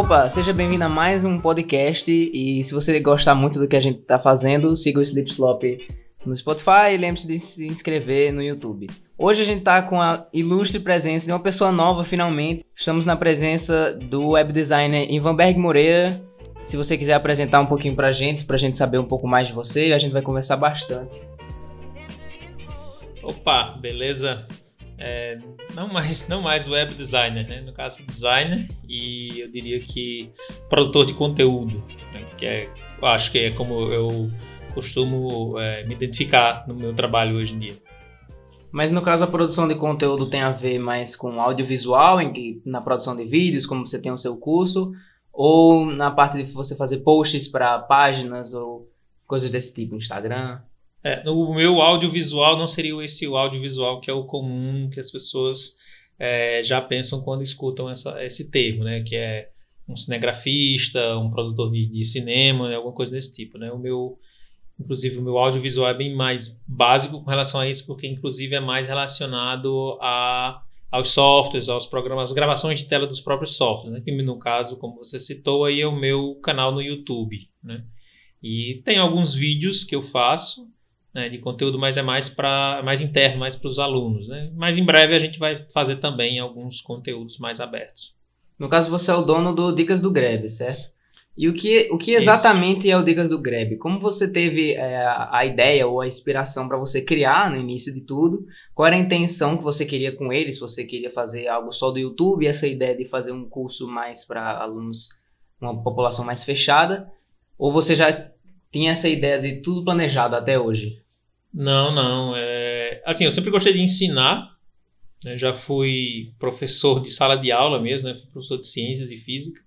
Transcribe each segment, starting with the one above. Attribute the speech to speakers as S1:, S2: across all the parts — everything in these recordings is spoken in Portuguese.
S1: Opa, seja bem-vindo a mais um podcast e se você gostar muito do que a gente está fazendo, siga o Sleep Slop no Spotify e lembre-se de se inscrever no YouTube. Hoje a gente está com a ilustre presença de uma pessoa nova finalmente. Estamos na presença do web designer Ivanberg Moreira. Se você quiser apresentar um pouquinho para a gente, para a gente saber um pouco mais de você, a gente vai conversar bastante.
S2: Opa, beleza? É, não mais não mais web designer, né? no caso designer e eu diria que produtor de conteúdo, né? que é, acho que é como eu costumo é, me identificar no meu trabalho hoje em dia.
S1: Mas no caso a produção de conteúdo tem a ver mais com audiovisual, em que, na produção de vídeos, como você tem o seu curso, ou na parte de você fazer posts para páginas ou coisas desse tipo, Instagram?
S2: É, o meu audiovisual não seria esse audiovisual que é o comum que as pessoas é, já pensam quando escutam essa, esse termo, né? Que é um cinegrafista, um produtor de, de cinema, né? alguma coisa desse tipo, né? O meu, inclusive o meu audiovisual é bem mais básico com relação a isso, porque inclusive é mais relacionado a aos softwares, aos programas, às gravações de tela dos próprios softwares, né? que no caso, como você citou, aí é o meu canal no YouTube, né? E tem alguns vídeos que eu faço, né, de conteúdo, mas é mais para mais interno, mais para os alunos. Né? Mas em breve a gente vai fazer também alguns conteúdos mais abertos.
S1: No caso, você é o dono do Dicas do Greb, certo? E o que, o que exatamente Isso. é o Dicas do Greb? Como você teve é, a ideia ou a inspiração para você criar no início de tudo? Qual era a intenção que você queria com ele? Se você queria fazer algo só do YouTube, essa ideia de fazer um curso mais para alunos, uma população mais fechada? Ou você já tinha essa ideia de tudo planejado até hoje?
S2: Não, não. É... Assim, eu sempre gostei de ensinar. Né? Já fui professor de sala de aula mesmo, né? Fui professor de ciências e física.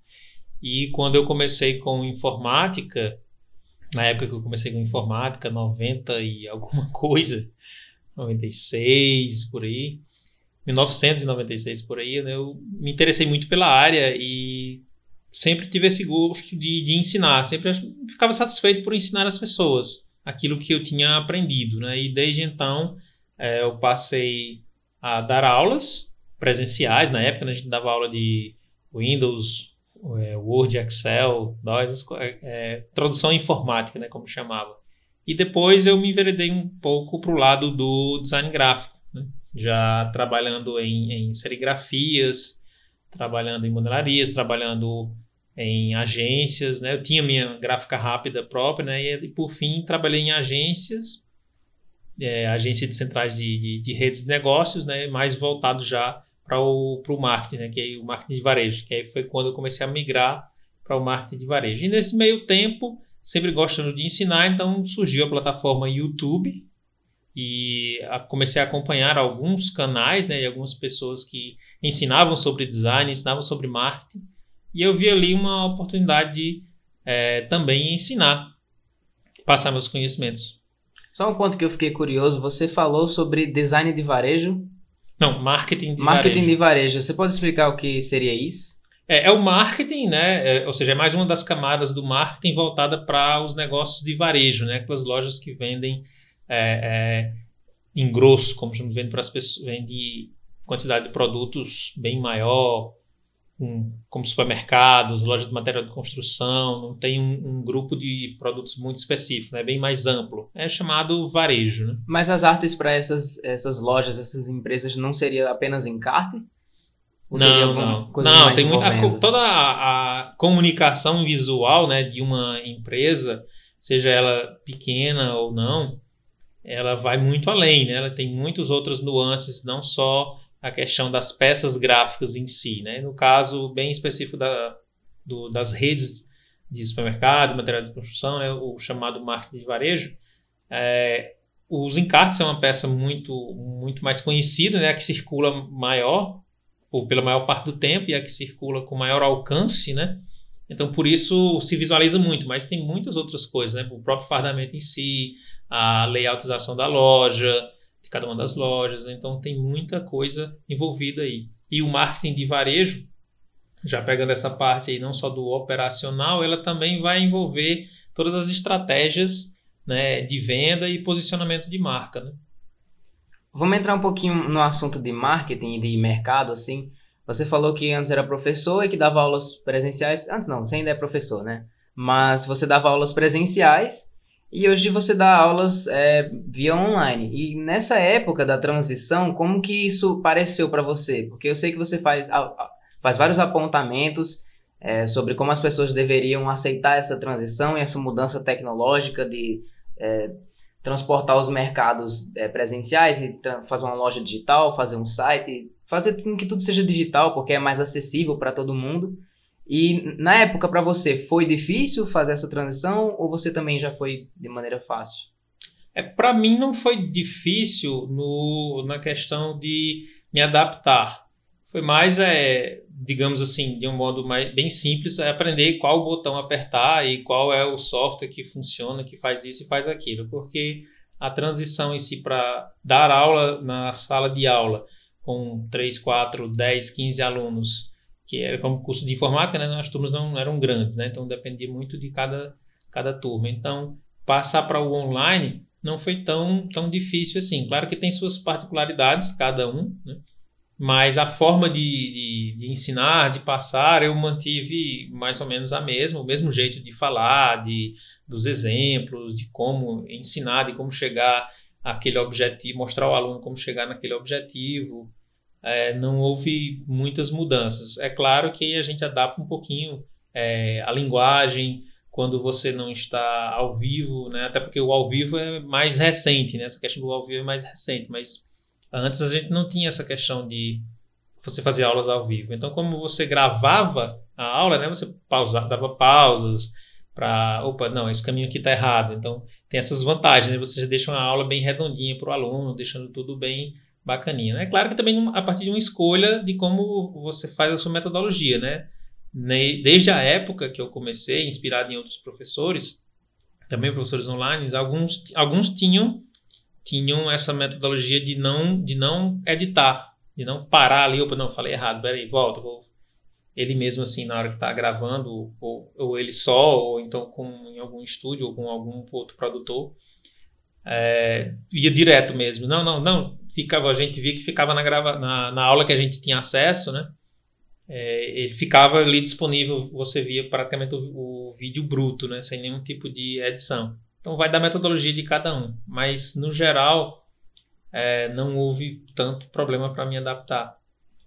S2: E quando eu comecei com informática, na época que eu comecei com informática, 90 e alguma coisa, 96 por aí, 1996 por aí, né? eu me interessei muito pela área e sempre tive esse gosto de, de ensinar, sempre ficava satisfeito por ensinar as pessoas aquilo que eu tinha aprendido, né? E desde então é, eu passei a dar aulas presenciais, na época né, a gente dava aula de Windows, é, Word, Excel, DOS, é, é, tradução informática, né, como chamava. E depois eu me enveredei um pouco para o lado do design gráfico, né? já trabalhando em, em serigrafias, trabalhando em modelarias, trabalhando em agências, né? Eu tinha minha gráfica rápida própria, né? E, por fim trabalhei em agências, é, agência de centrais de, de, de, redes de negócios, né? Mais voltado já para o, para o marketing, né? Que é o marketing de varejo, que aí foi quando eu comecei a migrar para o marketing de varejo. E nesse meio tempo, sempre gostando de ensinar, então surgiu a plataforma YouTube e a, comecei a acompanhar alguns canais, né? E algumas pessoas que ensinavam sobre design, ensinavam sobre marketing e eu vi ali uma oportunidade de é, também ensinar, passar meus conhecimentos.
S1: Só um ponto que eu fiquei curioso, você falou sobre design de varejo?
S2: Não, marketing de
S1: marketing
S2: varejo.
S1: de varejo. Você pode explicar o que seria isso?
S2: É, é o marketing, né? É, ou seja, é mais uma das camadas do marketing voltada para os negócios de varejo, né? Aquelas lojas que vendem é, é em grosso, como chamamos, vende para as pessoas, vende quantidade de produtos bem maior, um, como supermercados, lojas de material de construção, não tem um, um, grupo de produtos muito específico, é né? bem mais amplo. É chamado varejo. Né?
S1: Mas as artes para essas, essas lojas, essas empresas, não seria apenas encarte?
S2: Ou não, não. Não, tem muita, toda a, a, comunicação visual né, de uma empresa, seja ela pequena ou não, ela vai muito além, né? Ela tem muitas outras nuances, não só a questão das peças gráficas em si. Né? No caso bem específico da, do, das redes de supermercado, material de construção, né? o chamado marketing de varejo, é, os encartes são uma peça muito, muito mais conhecida, né? a que circula maior, pela maior parte do tempo, e a que circula com maior alcance, né? Então, por isso se visualiza muito, mas tem muitas outras coisas, né? O próprio fardamento em si, a layoutização da loja, cada uma das lojas. Então tem muita coisa envolvida aí. E o marketing de varejo, já pegando essa parte aí não só do operacional, ela também vai envolver todas as estratégias né, de venda e posicionamento de marca. Né?
S1: Vamos entrar um pouquinho no assunto de marketing e de mercado, assim. Você falou que antes era professor e que dava aulas presenciais. Antes não, você ainda é professor, né? Mas você dava aulas presenciais e hoje você dá aulas é, via online. E nessa época da transição, como que isso pareceu para você? Porque eu sei que você faz, faz vários apontamentos é, sobre como as pessoas deveriam aceitar essa transição e essa mudança tecnológica de é, transportar os mercados é, presenciais e fazer uma loja digital, fazer um site, fazer com que tudo seja digital, porque é mais acessível para todo mundo. E na época para você foi difícil fazer essa transição ou você também já foi de maneira fácil?
S2: É, para mim não foi difícil no, na questão de me adaptar. Foi mais, é, digamos assim, de um modo mais, bem simples, é aprender qual botão apertar e qual é o software que funciona, que faz isso e faz aquilo. Porque a transição em si para dar aula na sala de aula com 3, 4, 10, 15 alunos, que era como curso de informática, né? as turmas não eram grandes, né? então dependia muito de cada, cada turma. Então, passar para o online não foi tão, tão difícil assim. Claro que tem suas particularidades, cada um, né? mas a forma de, de, de, ensinar, de passar, eu mantive mais ou menos a mesma, o mesmo jeito de falar, de, dos exemplos, de como ensinar, de como chegar àquele objetivo, mostrar ao aluno como chegar naquele objetivo. É, não houve muitas mudanças. É claro que a gente adapta um pouquinho é, a linguagem quando você não está ao vivo, né? até porque o ao vivo é mais recente, né? essa questão do ao vivo é mais recente, mas Antes a gente não tinha essa questão de você fazer aulas ao vivo. Então, como você gravava a aula, né, você pausa, dava pausas para, opa, não, esse caminho aqui está errado. Então, tem essas vantagens, né? Você deixa uma aula bem redondinha para o aluno, deixando tudo bem bacaninha. É claro que também a partir de uma escolha de como você faz a sua metodologia, né? Desde a época que eu comecei, inspirado em outros professores, também professores online, alguns, alguns tinham tinham essa metodologia de não, de não editar, de não parar ali, opa, não, falei errado, peraí, volta, vou. Ele mesmo assim, na hora que está gravando, ou, ou ele só, ou então com, em algum estúdio, ou com algum outro produtor, é, ia direto mesmo. Não, não, não. Ficava, a gente via que ficava na, grava, na, na aula que a gente tinha acesso, né? É, ele ficava ali disponível, você via praticamente o, o vídeo bruto, né? Sem nenhum tipo de edição. Então vai da metodologia de cada um, mas no geral é, não houve tanto problema para me adaptar.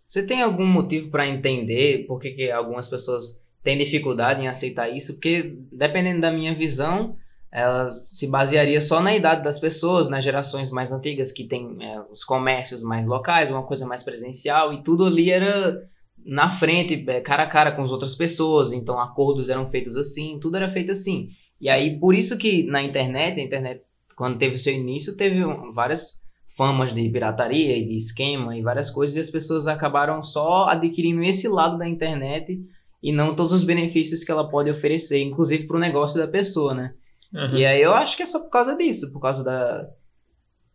S1: Você tem algum motivo para entender por que, que algumas pessoas têm dificuldade em aceitar isso? Porque dependendo da minha visão, ela se basearia só na idade das pessoas, nas gerações mais antigas que tem é, os comércios mais locais, uma coisa mais presencial e tudo ali era na frente, é, cara a cara com as outras pessoas, então acordos eram feitos assim, tudo era feito assim. E aí, por isso que na internet, a internet, quando teve seu início, teve várias famas de pirataria e de esquema e várias coisas, e as pessoas acabaram só adquirindo esse lado da internet e não todos os benefícios que ela pode oferecer, inclusive para o negócio da pessoa, né? Uhum. E aí eu acho que é só por causa disso, por causa da,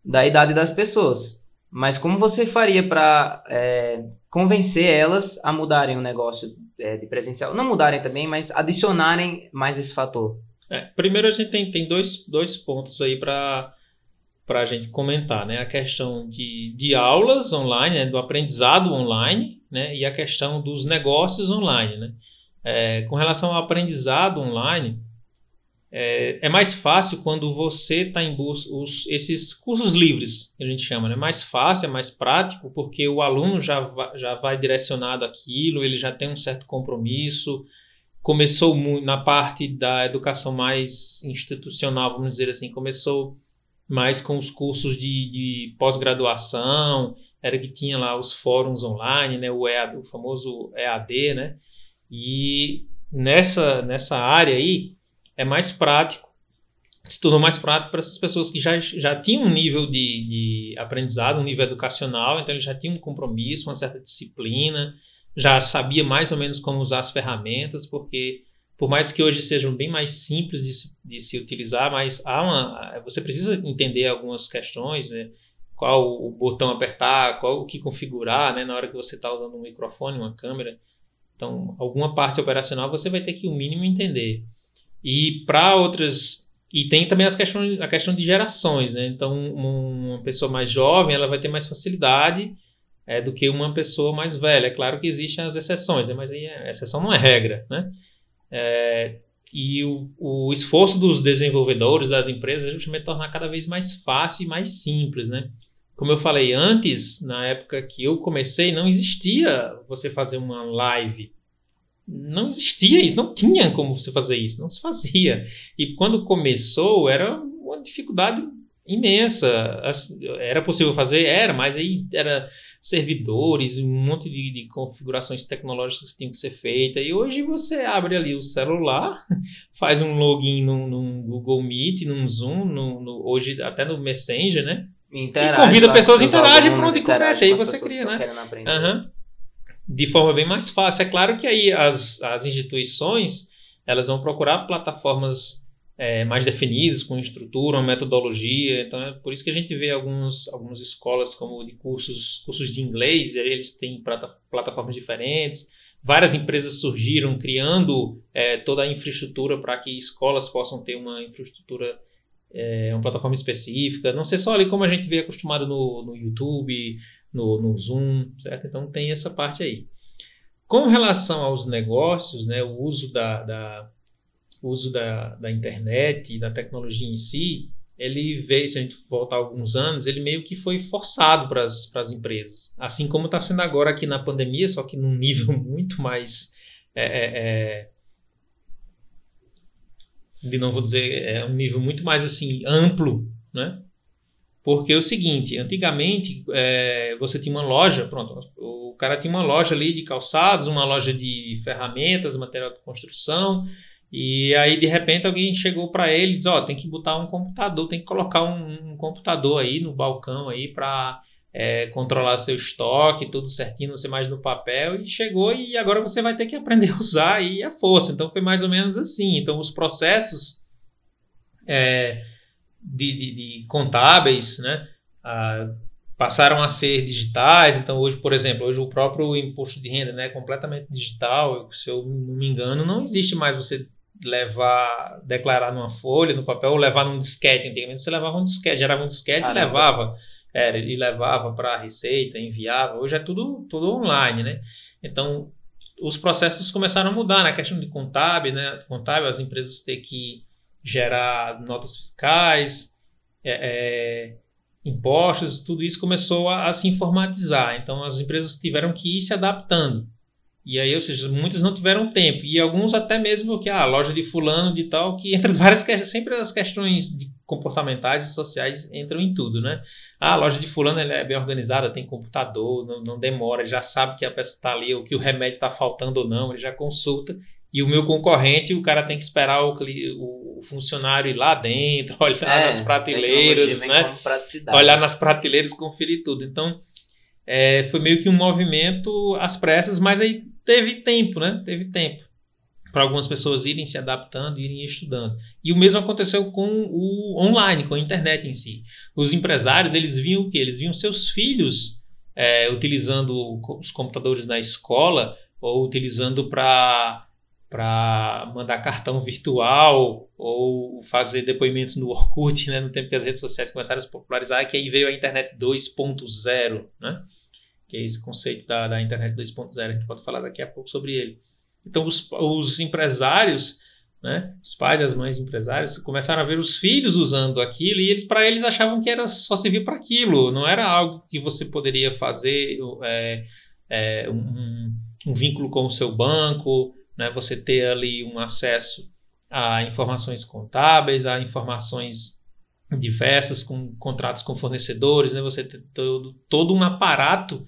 S1: da idade das pessoas. Mas como você faria para é, convencer elas a mudarem o negócio é, de presencial? Não mudarem também, mas adicionarem mais esse fator.
S2: É, primeiro a gente tem, tem dois, dois pontos aí para a gente comentar, né? A questão de, de aulas online, né? do aprendizado online, né? E a questão dos negócios online, né? É, com relação ao aprendizado online, é, é mais fácil quando você está em busca os, esses cursos livres que a gente chama, né? Mais fácil, é mais prático, porque o aluno já, va, já vai direcionado aquilo, ele já tem um certo compromisso, começou na parte da educação mais institucional, vamos dizer assim, começou mais com os cursos de, de pós-graduação, era que tinha lá os fóruns online, né, o, EAD, o famoso EAD, né, e nessa, nessa área aí é mais prático, se tornou mais prático para essas pessoas que já, já tinham um nível de, de aprendizado, um nível educacional, então eles já tinham um compromisso, uma certa disciplina, já sabia mais ou menos como usar as ferramentas, porque por mais que hoje sejam bem mais simples de, de se utilizar, mas há uma, você precisa entender algumas questões, né? qual o botão apertar, qual o que configurar, né? na hora que você está usando um microfone, uma câmera. Então, alguma parte operacional você vai ter que o mínimo entender. E para outras e tem também as questões, a questão de gerações, né? Então, uma pessoa mais jovem, ela vai ter mais facilidade é, do que uma pessoa mais velha. É claro que existem as exceções, né? mas aí a exceção não é regra. Né? É, e o, o, esforço dos desenvolvedores, das empresas, é justamente tornar cada vez mais fácil e mais simples. Né? Como eu falei antes, na época que eu comecei, não existia você fazer uma live. Não existia isso, não tinha como você fazer isso, não se fazia. E quando começou, era uma dificuldade imensa. Era possível fazer? Era, mas aí era servidores, um monte de, de, configurações tecnológicas que tinham que ser feitas. E hoje você abre ali o celular, faz um login num, Google Meet, num Zoom, no, no, hoje até no Messenger, né?
S1: Interage,
S2: e convida pessoas, interage, pronto, e começa. Aí você cria, né? Uhum. De forma bem mais fácil. É claro que aí as, as instituições elas vão procurar plataformas é, mais definidos, com estrutura, uma metodologia. Então, é por isso que a gente vê alguns, algumas escolas como de cursos, cursos de inglês, eles têm plata, plataformas diferentes. Várias empresas surgiram criando é, toda a infraestrutura para que escolas possam ter uma infraestrutura, é, uma plataforma específica. Não ser só ali como a gente vê acostumado no, no YouTube, no, no Zoom, certo? Então tem essa parte aí. Com relação aos negócios, né, o uso da, da uso da, da internet da tecnologia em si, ele veio, se a gente voltar alguns anos, ele meio que foi forçado para as empresas. Assim como está sendo agora aqui na pandemia, só que num nível muito mais. É, é, é, de não vou dizer, é um nível muito mais assim amplo, né? Porque é o seguinte, antigamente é, você tinha uma loja, pronto, o cara tinha uma loja ali de calçados, uma loja de ferramentas, material de construção, e aí, de repente, alguém chegou para ele e disse: Ó, oh, tem que botar um computador, tem que colocar um, um computador aí no balcão aí para é, controlar seu estoque, tudo certinho, não ser mais no papel. E chegou e agora você vai ter que aprender a usar aí a força. Então, foi mais ou menos assim. Então, os processos é, de, de, de, contábeis, né? Ah, passaram a ser digitais. Então, hoje, por exemplo, hoje o próprio imposto de renda né, é completamente digital. Se eu não me engano, não existe mais você levar, declarar numa folha, no papel, ou levar num disquete. Antigamente você levava um disquete, gerava um disquete ah, e levava. Era, e levava para a Receita, enviava. Hoje é tudo, tudo online, né? Então, os processos começaram a mudar na questão de contábil, né? Contábil, as empresas ter que gerar notas fiscais, é, é, impostos, tudo isso começou a, a se informatizar. Então, as empresas tiveram que ir se adaptando. E aí, ou seja, muitos não tiveram tempo. E alguns até mesmo que ah, a loja de fulano de tal, que entra várias questões, sempre as questões comportamentais e sociais entram em tudo, né? Ah, a loja de fulano é bem organizada, tem computador, não, não demora, já sabe que a peça está ali, ou que o remédio está faltando ou não, ele já consulta. E o meu concorrente, o cara tem que esperar o, o funcionário ir lá dentro, olhar é, nas prateleiras, né? Olhar nas prateleiras, conferir tudo. Então, é, foi meio que um movimento às pressas, mas aí teve tempo, né? Teve tempo para algumas pessoas irem se adaptando, irem estudando. E o mesmo aconteceu com o online, com a internet em si. Os empresários, eles viam o que? Eles viam seus filhos é, utilizando os computadores na escola ou utilizando para para mandar cartão virtual ou fazer depoimentos no Orkut, né, no tempo que as redes sociais começaram a se popularizar, que aí veio a internet 2.0, né? que é esse conceito da, da internet 2.0, a gente pode falar daqui a pouco sobre ele. Então, os, os empresários, né, os pais e as mães empresários, começaram a ver os filhos usando aquilo e eles, para eles, achavam que era só servir para aquilo, não era algo que você poderia fazer é, é, um, um vínculo com o seu banco, né, você ter ali um acesso a informações contábeis, a informações diversas, com contratos com fornecedores, né, você ter todo, todo um aparato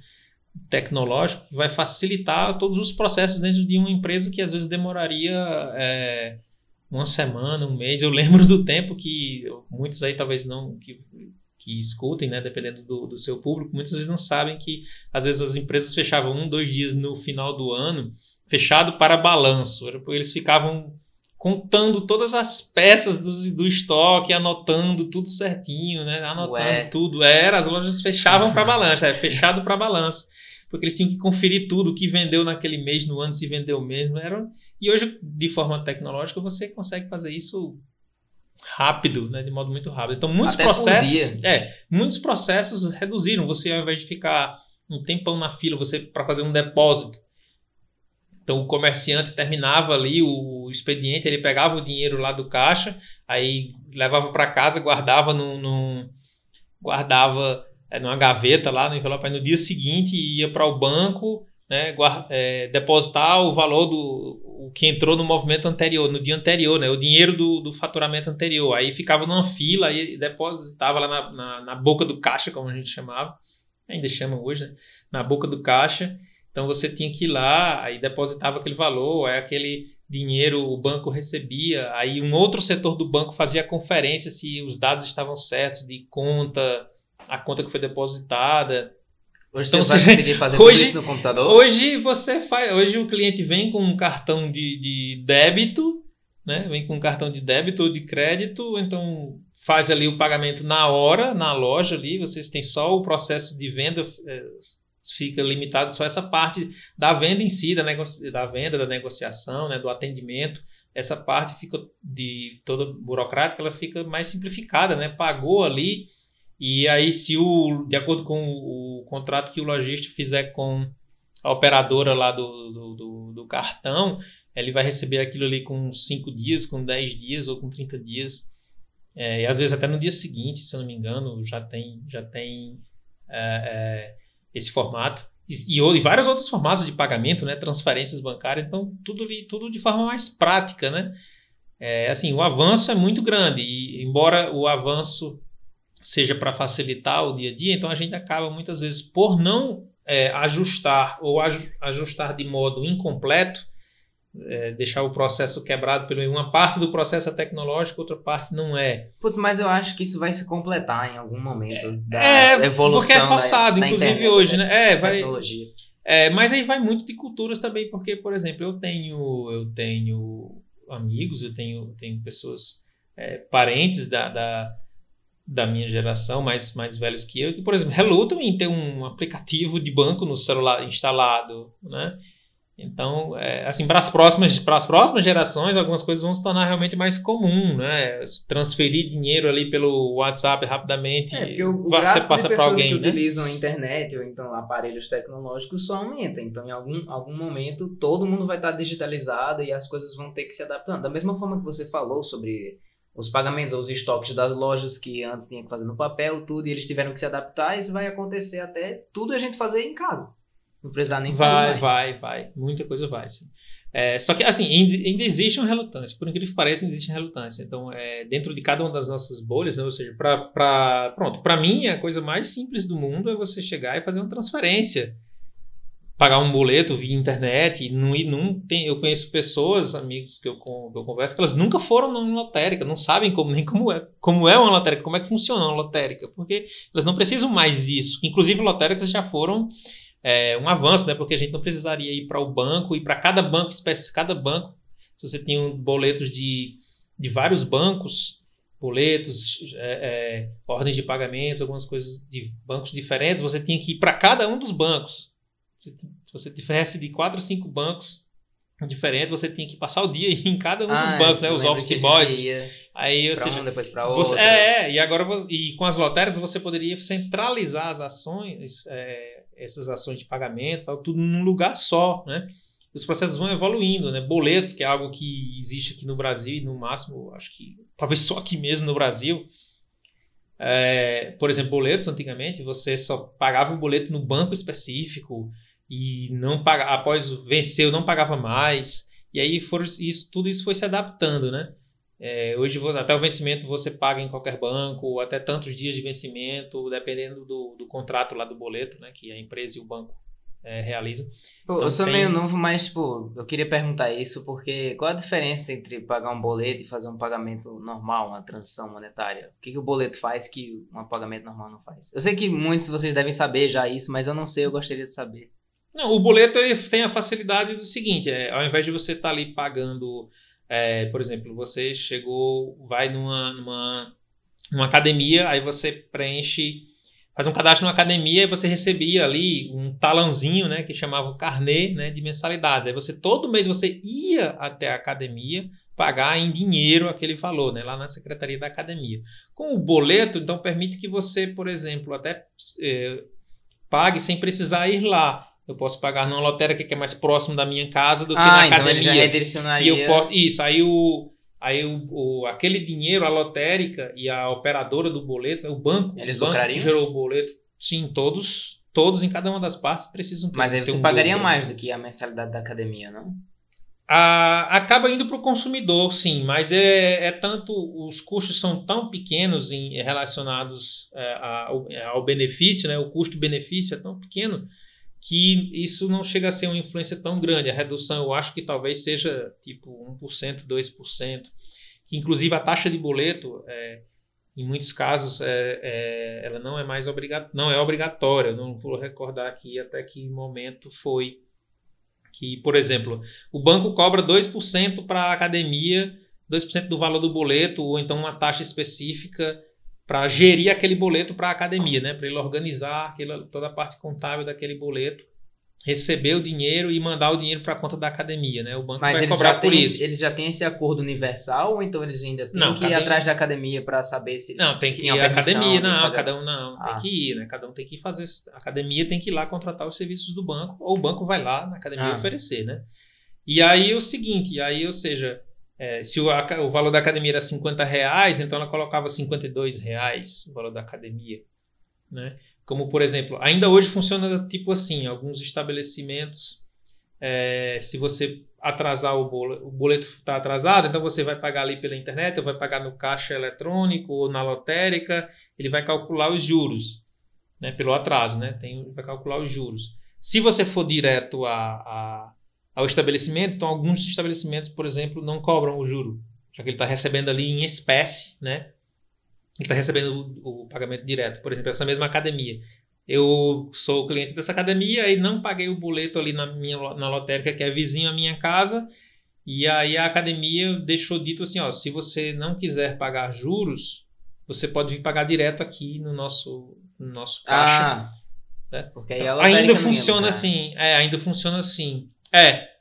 S2: tecnológico que vai facilitar todos os processos dentro de uma empresa que às vezes demoraria é, uma semana, um mês. Eu lembro do tempo que muitos aí talvez não que, que escutem, né, dependendo do, do seu público, muitas vezes não sabem que às vezes as empresas fechavam um, dois dias no final do ano fechado para balanço. Eles ficavam contando todas as peças do, do estoque, anotando tudo certinho, né? Anotando Ué. tudo. Era, as lojas fechavam para balanço, é fechado para balanço. Porque eles tinham que conferir tudo o que vendeu naquele mês, no ano, se vendeu mesmo. Era... E hoje, de forma tecnológica, você consegue fazer isso rápido, né? de modo muito rápido. Então, muitos Até processos. É, muitos processos reduziram. Você, ao invés de ficar um tempão na fila você para fazer um depósito. Então o comerciante terminava ali o expediente, ele pegava o dinheiro lá do caixa, aí levava para casa, guardava no, guardava é, numa gaveta lá no envelope, aí no dia seguinte ia para o banco, né, guarda, é, depositar o valor do o que entrou no movimento anterior, no dia anterior, né, o dinheiro do, do faturamento anterior. Aí ficava numa fila, aí depositava lá na, na, na boca do caixa, como a gente chamava, ainda chama hoje, né, na boca do caixa. Então você tinha que ir lá, aí depositava aquele valor, aí aquele dinheiro o banco recebia, aí um outro setor do banco fazia conferência se os dados estavam certos de conta, a conta que foi depositada.
S1: Hoje então, você vai conseguir fazer hoje, tudo isso no computador?
S2: Hoje você faz, hoje o cliente vem com um cartão de, de débito, né? Vem com um cartão de débito ou de crédito, então faz ali o pagamento na hora, na loja ali, vocês têm só o processo de venda, é, fica limitado só essa parte da venda em si, da, da venda, da negociação, né, do atendimento. Essa parte fica de toda burocrática, ela fica mais simplificada, né? Pagou ali, e aí, se o, de acordo com o, contrato que o lojista fizer com a operadora lá do, do, do, do cartão, ele vai receber aquilo ali com 5 dias, com 10 dias ou com 30 dias. É, e às vezes até no dia seguinte, se eu não me engano, já tem, já tem é, é, esse formato. E, e, vários outros formatos de pagamento, né? transferências bancárias, então tudo, tudo de forma mais prática. Né? É, assim, o avanço é muito grande, e embora o avanço seja para facilitar o dia a dia, então a gente acaba muitas vezes por não é, ajustar ou ajustar de modo incompleto, é, deixar o processo quebrado pelo uma parte do processo é tecnológico, outra parte não é.
S1: Putz, mas eu acho que isso vai se completar em algum momento é,
S2: da é, evolução porque é forçado, da, inclusive internet, hoje, né? É, vai. Tecnologia. É, mas aí vai muito de culturas também, porque, por exemplo, eu tenho eu tenho amigos, eu tenho tenho pessoas é, parentes da, da da minha geração, mais, mais velhos que eu, que, por exemplo, relutam em ter um aplicativo de banco no celular instalado, né? Então, é, assim, para as próximas para as próximas gerações, algumas coisas vão se tornar realmente mais comum, né? Transferir dinheiro ali pelo WhatsApp rapidamente,
S1: é, porque o, o você passa para alguém, que né? utilizam a internet ou então aparelhos tecnológicos só aumenta. Então, em algum, algum momento, todo mundo vai estar digitalizado e as coisas vão ter que se adaptando. Da mesma forma que você falou sobre os pagamentos, os estoques das lojas que antes tinha que fazer no papel, tudo, e eles tiveram que se adaptar, isso vai acontecer até tudo a gente fazer em casa. Não precisar nem
S2: Vai, mais. vai, vai. Muita coisa vai, sim. É, só que, assim, ainda existe uma relutância. Por incrível que pareça, ainda existe uma relutância. Então, é, dentro de cada uma das nossas bolhas, né, ou seja, para pronto, para mim, a coisa mais simples do mundo é você chegar e fazer uma transferência pagar um boleto via internet, não, e não tem, eu conheço pessoas, amigos que eu, que eu converso, que elas nunca foram numa lotérica, não sabem como, nem como é, como é uma lotérica, como é que funciona uma lotérica, porque elas não precisam mais disso. Inclusive, lotéricas já foram é, um avanço, né, porque a gente não precisaria ir para o banco, e para cada banco, cada banco, se você tinha boletos de, de vários bancos, boletos, é, é, ordens de pagamentos, algumas coisas de bancos diferentes, você tinha que ir para cada um dos bancos se você tivesse de quatro ou cinco bancos diferentes, você tinha que passar o dia em cada um ah, dos bancos, né? Os office boys. Aí, ou seja,
S1: um, depois para outro.
S2: é, é, e agora e com as lotéricas você poderia centralizar as ações, é, essas ações de pagamento, tal, tudo num lugar só, né? Os processos vão evoluindo, né? Boletos, que é algo que existe aqui no Brasil, no máximo, acho que talvez só aqui mesmo no Brasil. É, por exemplo, boletos antigamente você só pagava o boleto no banco específico e não paga, após venceu não pagava mais e aí foram, isso, tudo isso foi se adaptando, né? É, hoje até o vencimento você paga em qualquer banco, até tantos dias de vencimento, dependendo do, do contrato lá do boleto, né? Que a empresa e o banco é, realizam.
S1: Pô, então, eu sou tem... meio novo, mas tipo, eu queria perguntar isso porque qual a diferença entre pagar um boleto e fazer um pagamento normal, uma transação monetária? O que, que o boleto faz que um pagamento normal não faz? Eu sei que muitos de vocês devem saber já isso, mas eu não sei, eu gostaria de saber.
S2: Não, o boleto ele tem a facilidade do seguinte: é, ao invés de você estar tá ali pagando, é, por exemplo, você chegou, vai numa, numa, numa academia, aí você preenche, faz um cadastro numa academia e você recebia ali um talãozinho, né, que chamava o carnê, né, de mensalidade. Aí você todo mês você ia até a academia pagar em dinheiro aquele valor, né, lá na secretaria da academia. Com o boleto, então permite que você, por exemplo, até é, pague sem precisar ir lá. Eu posso pagar numa lotérica que é mais próximo da minha casa do que ah, na então academia.
S1: Ele já e
S2: eu posso, isso, aí o aí o, o, aquele dinheiro, a lotérica e a operadora do boleto, o banco,
S1: Eles
S2: o banco
S1: lucrariam?
S2: que gerou o boleto, sim, todos, todos em cada uma das partes precisam ter.
S1: Mas aí você
S2: um
S1: pagaria mais do que a mensalidade da academia, não?
S2: A, acaba indo para o consumidor, sim, mas é, é, tanto os custos são tão pequenos em, relacionados é, ao, ao, benefício, né? O custo-benefício é tão pequeno que isso não chega a ser uma influência tão grande. A redução, eu acho que talvez seja tipo 1%, 2%. Que inclusive a taxa de boleto, é, em muitos casos, é, é, ela não é mais obrigatória, não é obrigatória. Não vou recordar aqui até que momento foi que, por exemplo, o banco cobra 2% para a academia, 2% do valor do boleto, ou então uma taxa específica para gerir aquele boleto para a academia, né? Para ele organizar aquela, toda a parte contábil daquele boleto, receber o dinheiro e mandar o dinheiro para a conta da academia, né? O banco
S1: Mas
S2: vai cobrar por
S1: tem,
S2: isso.
S1: Eles já têm esse acordo universal ou então eles ainda têm
S2: Não,
S1: que ir atrás da academia para saber se
S2: Não, tem que ir à academia, não, cada um não, ah. tem que ir, né? Cada um tem que fazer, a academia tem que ir lá contratar os serviços do banco ou o banco vai lá na academia ah. oferecer, né? E aí é o seguinte, aí ou seja, é, se o, o, valor da academia era 50 reais, então ela colocava 52 reais o valor da academia. Né? Como, por exemplo, ainda hoje funciona tipo assim, alguns estabelecimentos, é, se você atrasar o boleto, o boleto está atrasado, então você vai pagar ali pela internet, ou vai pagar no caixa eletrônico, ou na lotérica, ele vai calcular os juros, né, pelo atraso, né, tem, vai calcular os juros. Se você for direto a ao estabelecimento. Então, alguns estabelecimentos, por exemplo, não cobram o juro, já que ele está recebendo ali em espécie, né? Ele está recebendo o, o, pagamento direto. Por exemplo, essa mesma academia. Eu sou cliente dessa academia e não paguei o boleto ali na minha na lotérica, que é vizinho à minha casa. E aí a academia deixou dito assim, ó, se você não quiser pagar juros, você pode vir pagar direto aqui no nosso, no nosso caixa.
S1: Ah,
S2: né?
S1: porque aí
S2: então,
S1: a
S2: ainda funciona
S1: lucrar.
S2: assim. É, ainda funciona assim. É.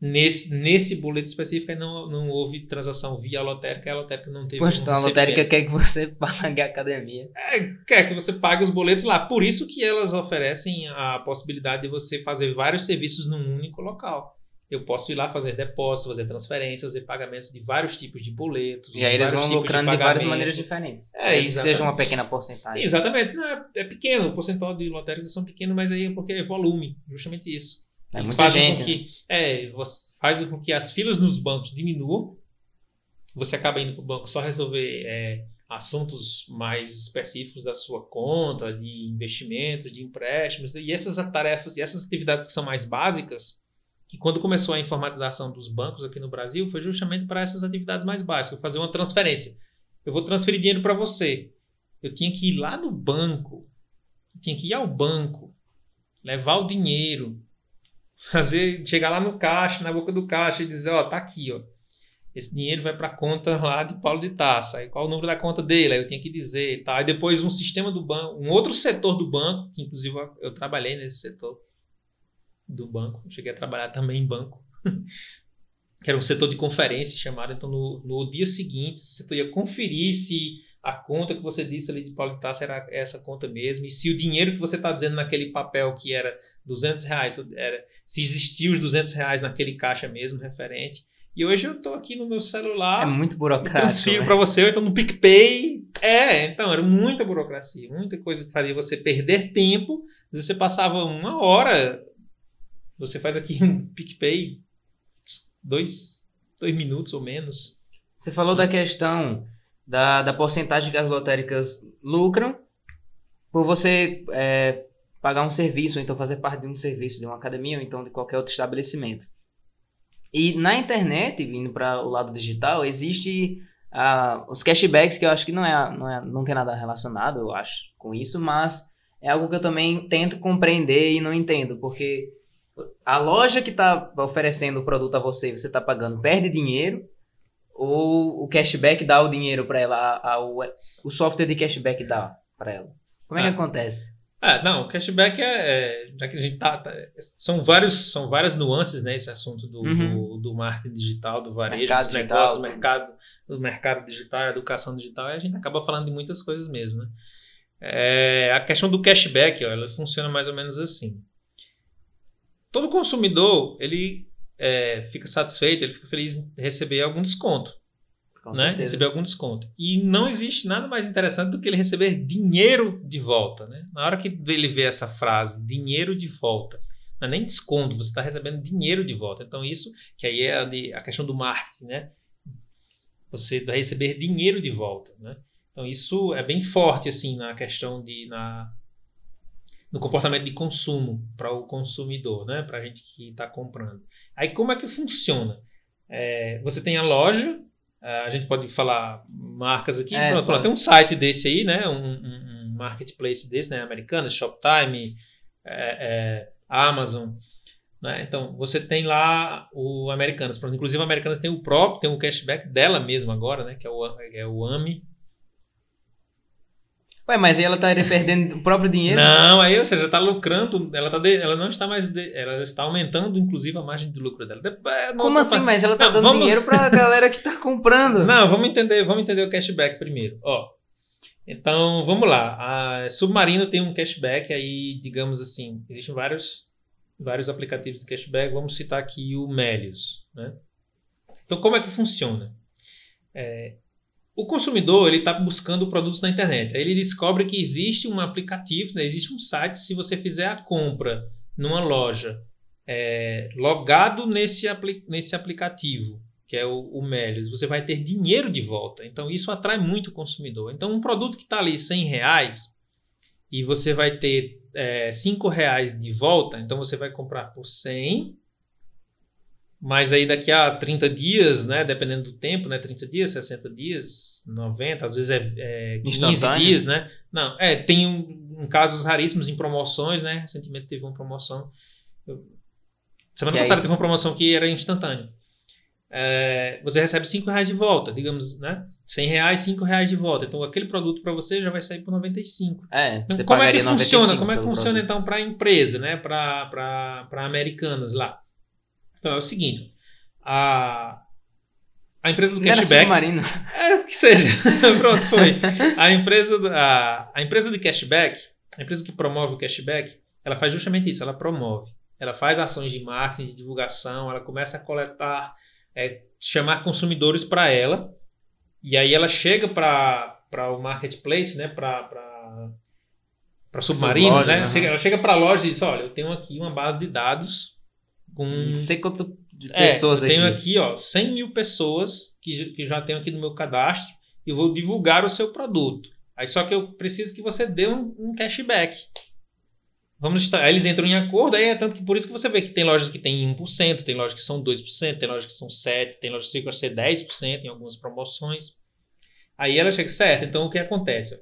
S2: Nesse, nesse boleto específico aí não, não houve transação via lotérica, a lotérica não teve
S1: Pois
S2: um
S1: então, a lotérica quer que você pague a academia.
S2: É, quer que você pague os boletos lá. Por isso que elas oferecem a possibilidade de você fazer vários serviços num único local. Eu posso ir lá fazer depósitos, fazer transferências, fazer pagamentos de vários tipos de boletos.
S1: E aí eles vão lucrando de,
S2: pagamento.
S1: várias maneiras diferentes.
S2: É,
S1: que seja uma pequena porcentagem.
S2: Exatamente. Não, é, é pequeno, o percentual de lotéricas são pequeno, mas aí é porque é volume, justamente isso.
S1: É
S2: Eles
S1: muita gente,
S2: com que, é, você- faz com que as filas nos bancos diminuam. Você acaba indo para o banco só resolver é, assuntos mais específicos da sua conta, de investimentos, de empréstimos, e essas tarefas e essas atividades que são mais básicas, que quando começou a informatização dos bancos aqui no Brasil, foi justamente para essas atividades mais básicas, fazer uma transferência. Eu vou transferir dinheiro para você. Eu tinha que ir lá no banco, tinha que ir ao banco, levar o dinheiro, fazer, chegar lá no caixa, na boca do caixa e dizer, ó, tá aqui, ó. Esse dinheiro vai para a conta lá de Paulo de Taça. Aí qual o número da conta dele? Aí eu tinha que dizer, tá? Aí depois um sistema do banco, um outro setor do banco, que inclusive eu- trabalhei nesse setor do banco, cheguei a trabalhar também em banco. que era um setor de conferência chamado, então no, no dia seguinte, esse setor ia conferir se a conta que você disse ali de Paulo de Taça era essa conta mesmo, e se o dinheiro que você está dizendo naquele papel que era 200 reais, era, se existia os 200 reais naquele caixa mesmo referente. E hoje eu estou aqui no meu celular,
S1: É muito burocrático.
S2: transfiro
S1: né?
S2: para você, ou então no PicPay. É, então, era muita burocracia, muita coisa que fazia você perder tempo. Você passava uma hora, você faz aqui um PicPay, dois, dois minutos ou menos.
S1: Você falou da questão da, da porcentagem que as lotéricas lucram por você é, pagar um serviço, ou então fazer parte de um serviço de uma academia, ou então de qualquer outro estabelecimento. E na internet, vindo para o lado digital, existe ah, os cashbacks, que eu acho que não, é, não, é, não tem nada relacionado, eu acho, com isso, mas é algo que eu também tento compreender e não entendo, porque a loja que está oferecendo o produto a você, e você está pagando, perde dinheiro, ou o cashback dá o dinheiro para ela, a- a- o, o software de cashback dá para ela. Como é que
S2: Ah.
S1: acontece?
S2: É, não, o cashback é, é- já que a gente tá, tá- são vários, são várias nuances, né, esse assunto do,
S1: Uhum.
S2: do, do marketing digital, do varejo,
S1: Mercado
S2: dos
S1: digital,
S2: negócios,
S1: tudo.
S2: mercado, do mercado digital, educação digital, e a gente acaba falando de muitas coisas mesmo, né? É, a questão do cashback, ó, ela funciona mais ou menos assim. Todo consumidor, ele é, fica satisfeito, ele fica feliz em receber algum desconto. Com né? Certeza. Receber algum desconto. E não existe nada mais interessante do que ele receber dinheiro de volta. Né? Na hora que ele vê essa frase, dinheiro de volta, não é nem desconto, você está recebendo dinheiro de volta. Então, isso que aí é a, de, a questão do marketing, né? Você vai receber dinheiro de volta, né? Então, isso é bem forte, assim, na questão de... Na, no comportamento de consumo para o consumidor, né? Para a gente que está comprando. Aí, como é que funciona? É, você tem a loja, a gente pode falar marcas aqui. É, pronto, pronto, tem um site desse aí, né? Um, um, um marketplace desse, né? Americanas, Shoptime, é, é, Amazon. Né? Então, você tem lá o Americanas. Inclusive, a Americanas tem o próprio, tem o cashback dela mesmo agora, né? Que é o, é o AMI.
S1: Ué, mas aí ela está perdendo o próprio dinheiro?
S2: Não, aí, ou seja, está lucrando, ela, tá de, ela não está mais, de, ela está aumentando, inclusive, a margem de lucro dela.
S1: É, Como assim? Mas ela está dando vamos... dinheiro para a galera que está comprando.
S2: Não, vamos entender, vamos entender o cashback primeiro. Ó, então, vamos lá. A Submarino tem um cashback aí, digamos assim, existem vários vários aplicativos de cashback. Vamos citar aqui o Melius. Né? Então, como é que funciona? É, o consumidor ele está buscando produtos na internet. Aí ele descobre que existe um aplicativo, né? existe um site. Se você fizer a compra numa loja é, logado nesse, apli nesse aplicativo, que é o, o Melius, você vai ter dinheiro de volta. Então isso atrai muito o consumidor. Então um produto que está ali 100 reais e você vai ter é, 5 reais de volta, então você vai comprar por 100, mas aí daqui a 30 dias, né, dependendo do tempo, né, 30 dias, 60 dias, 90, às vezes é, é 15 dias, né? Não, é, tem um, um, casos raríssimos em promoções, né? Recentemente teve uma promoção. Eu, semana que passada aí... teve uma promoção que era instantânea é, você recebe 5 reais de volta, digamos, né? 100 reais, 5 reais de volta. Então, aquele produto para você já vai sair por 95.
S1: É,
S2: então, como é que funciona? Como é que funciona, produto. então, para a empresa, né? Para americanas lá? Então, é o seguinte. A, a empresa do Não cashback... É, que seja. Pronto, foi. A empresa, a, a empresa de cashback, a empresa que promove o cashback, ela faz justamente isso. Ela promove. Ela faz ações de marketing, de divulgação, ela começa a coletar é, chamar consumidores para ela. E aí ela chega para o marketplace, né? Para para submarino, lojas, né? Uhum. Ela chega para a loja e diz: Olha, eu tenho aqui uma base de dados com.
S1: Não sei quantas pessoas
S2: é, eu tenho aqui, ó, 100 mil pessoas que, que já tenho aqui no meu cadastro e vou divulgar o seu produto. Aí só que eu preciso que você dê um, um cashback. Vamos estar, aí eles entram em acordo, aí é tanto que por isso que você vê que tem lojas que tem 1%, tem lojas que são 2%, tem lojas que são 7%, tem lojas que chegam a ser 10% em algumas promoções. Aí ela chega certo, então o que acontece?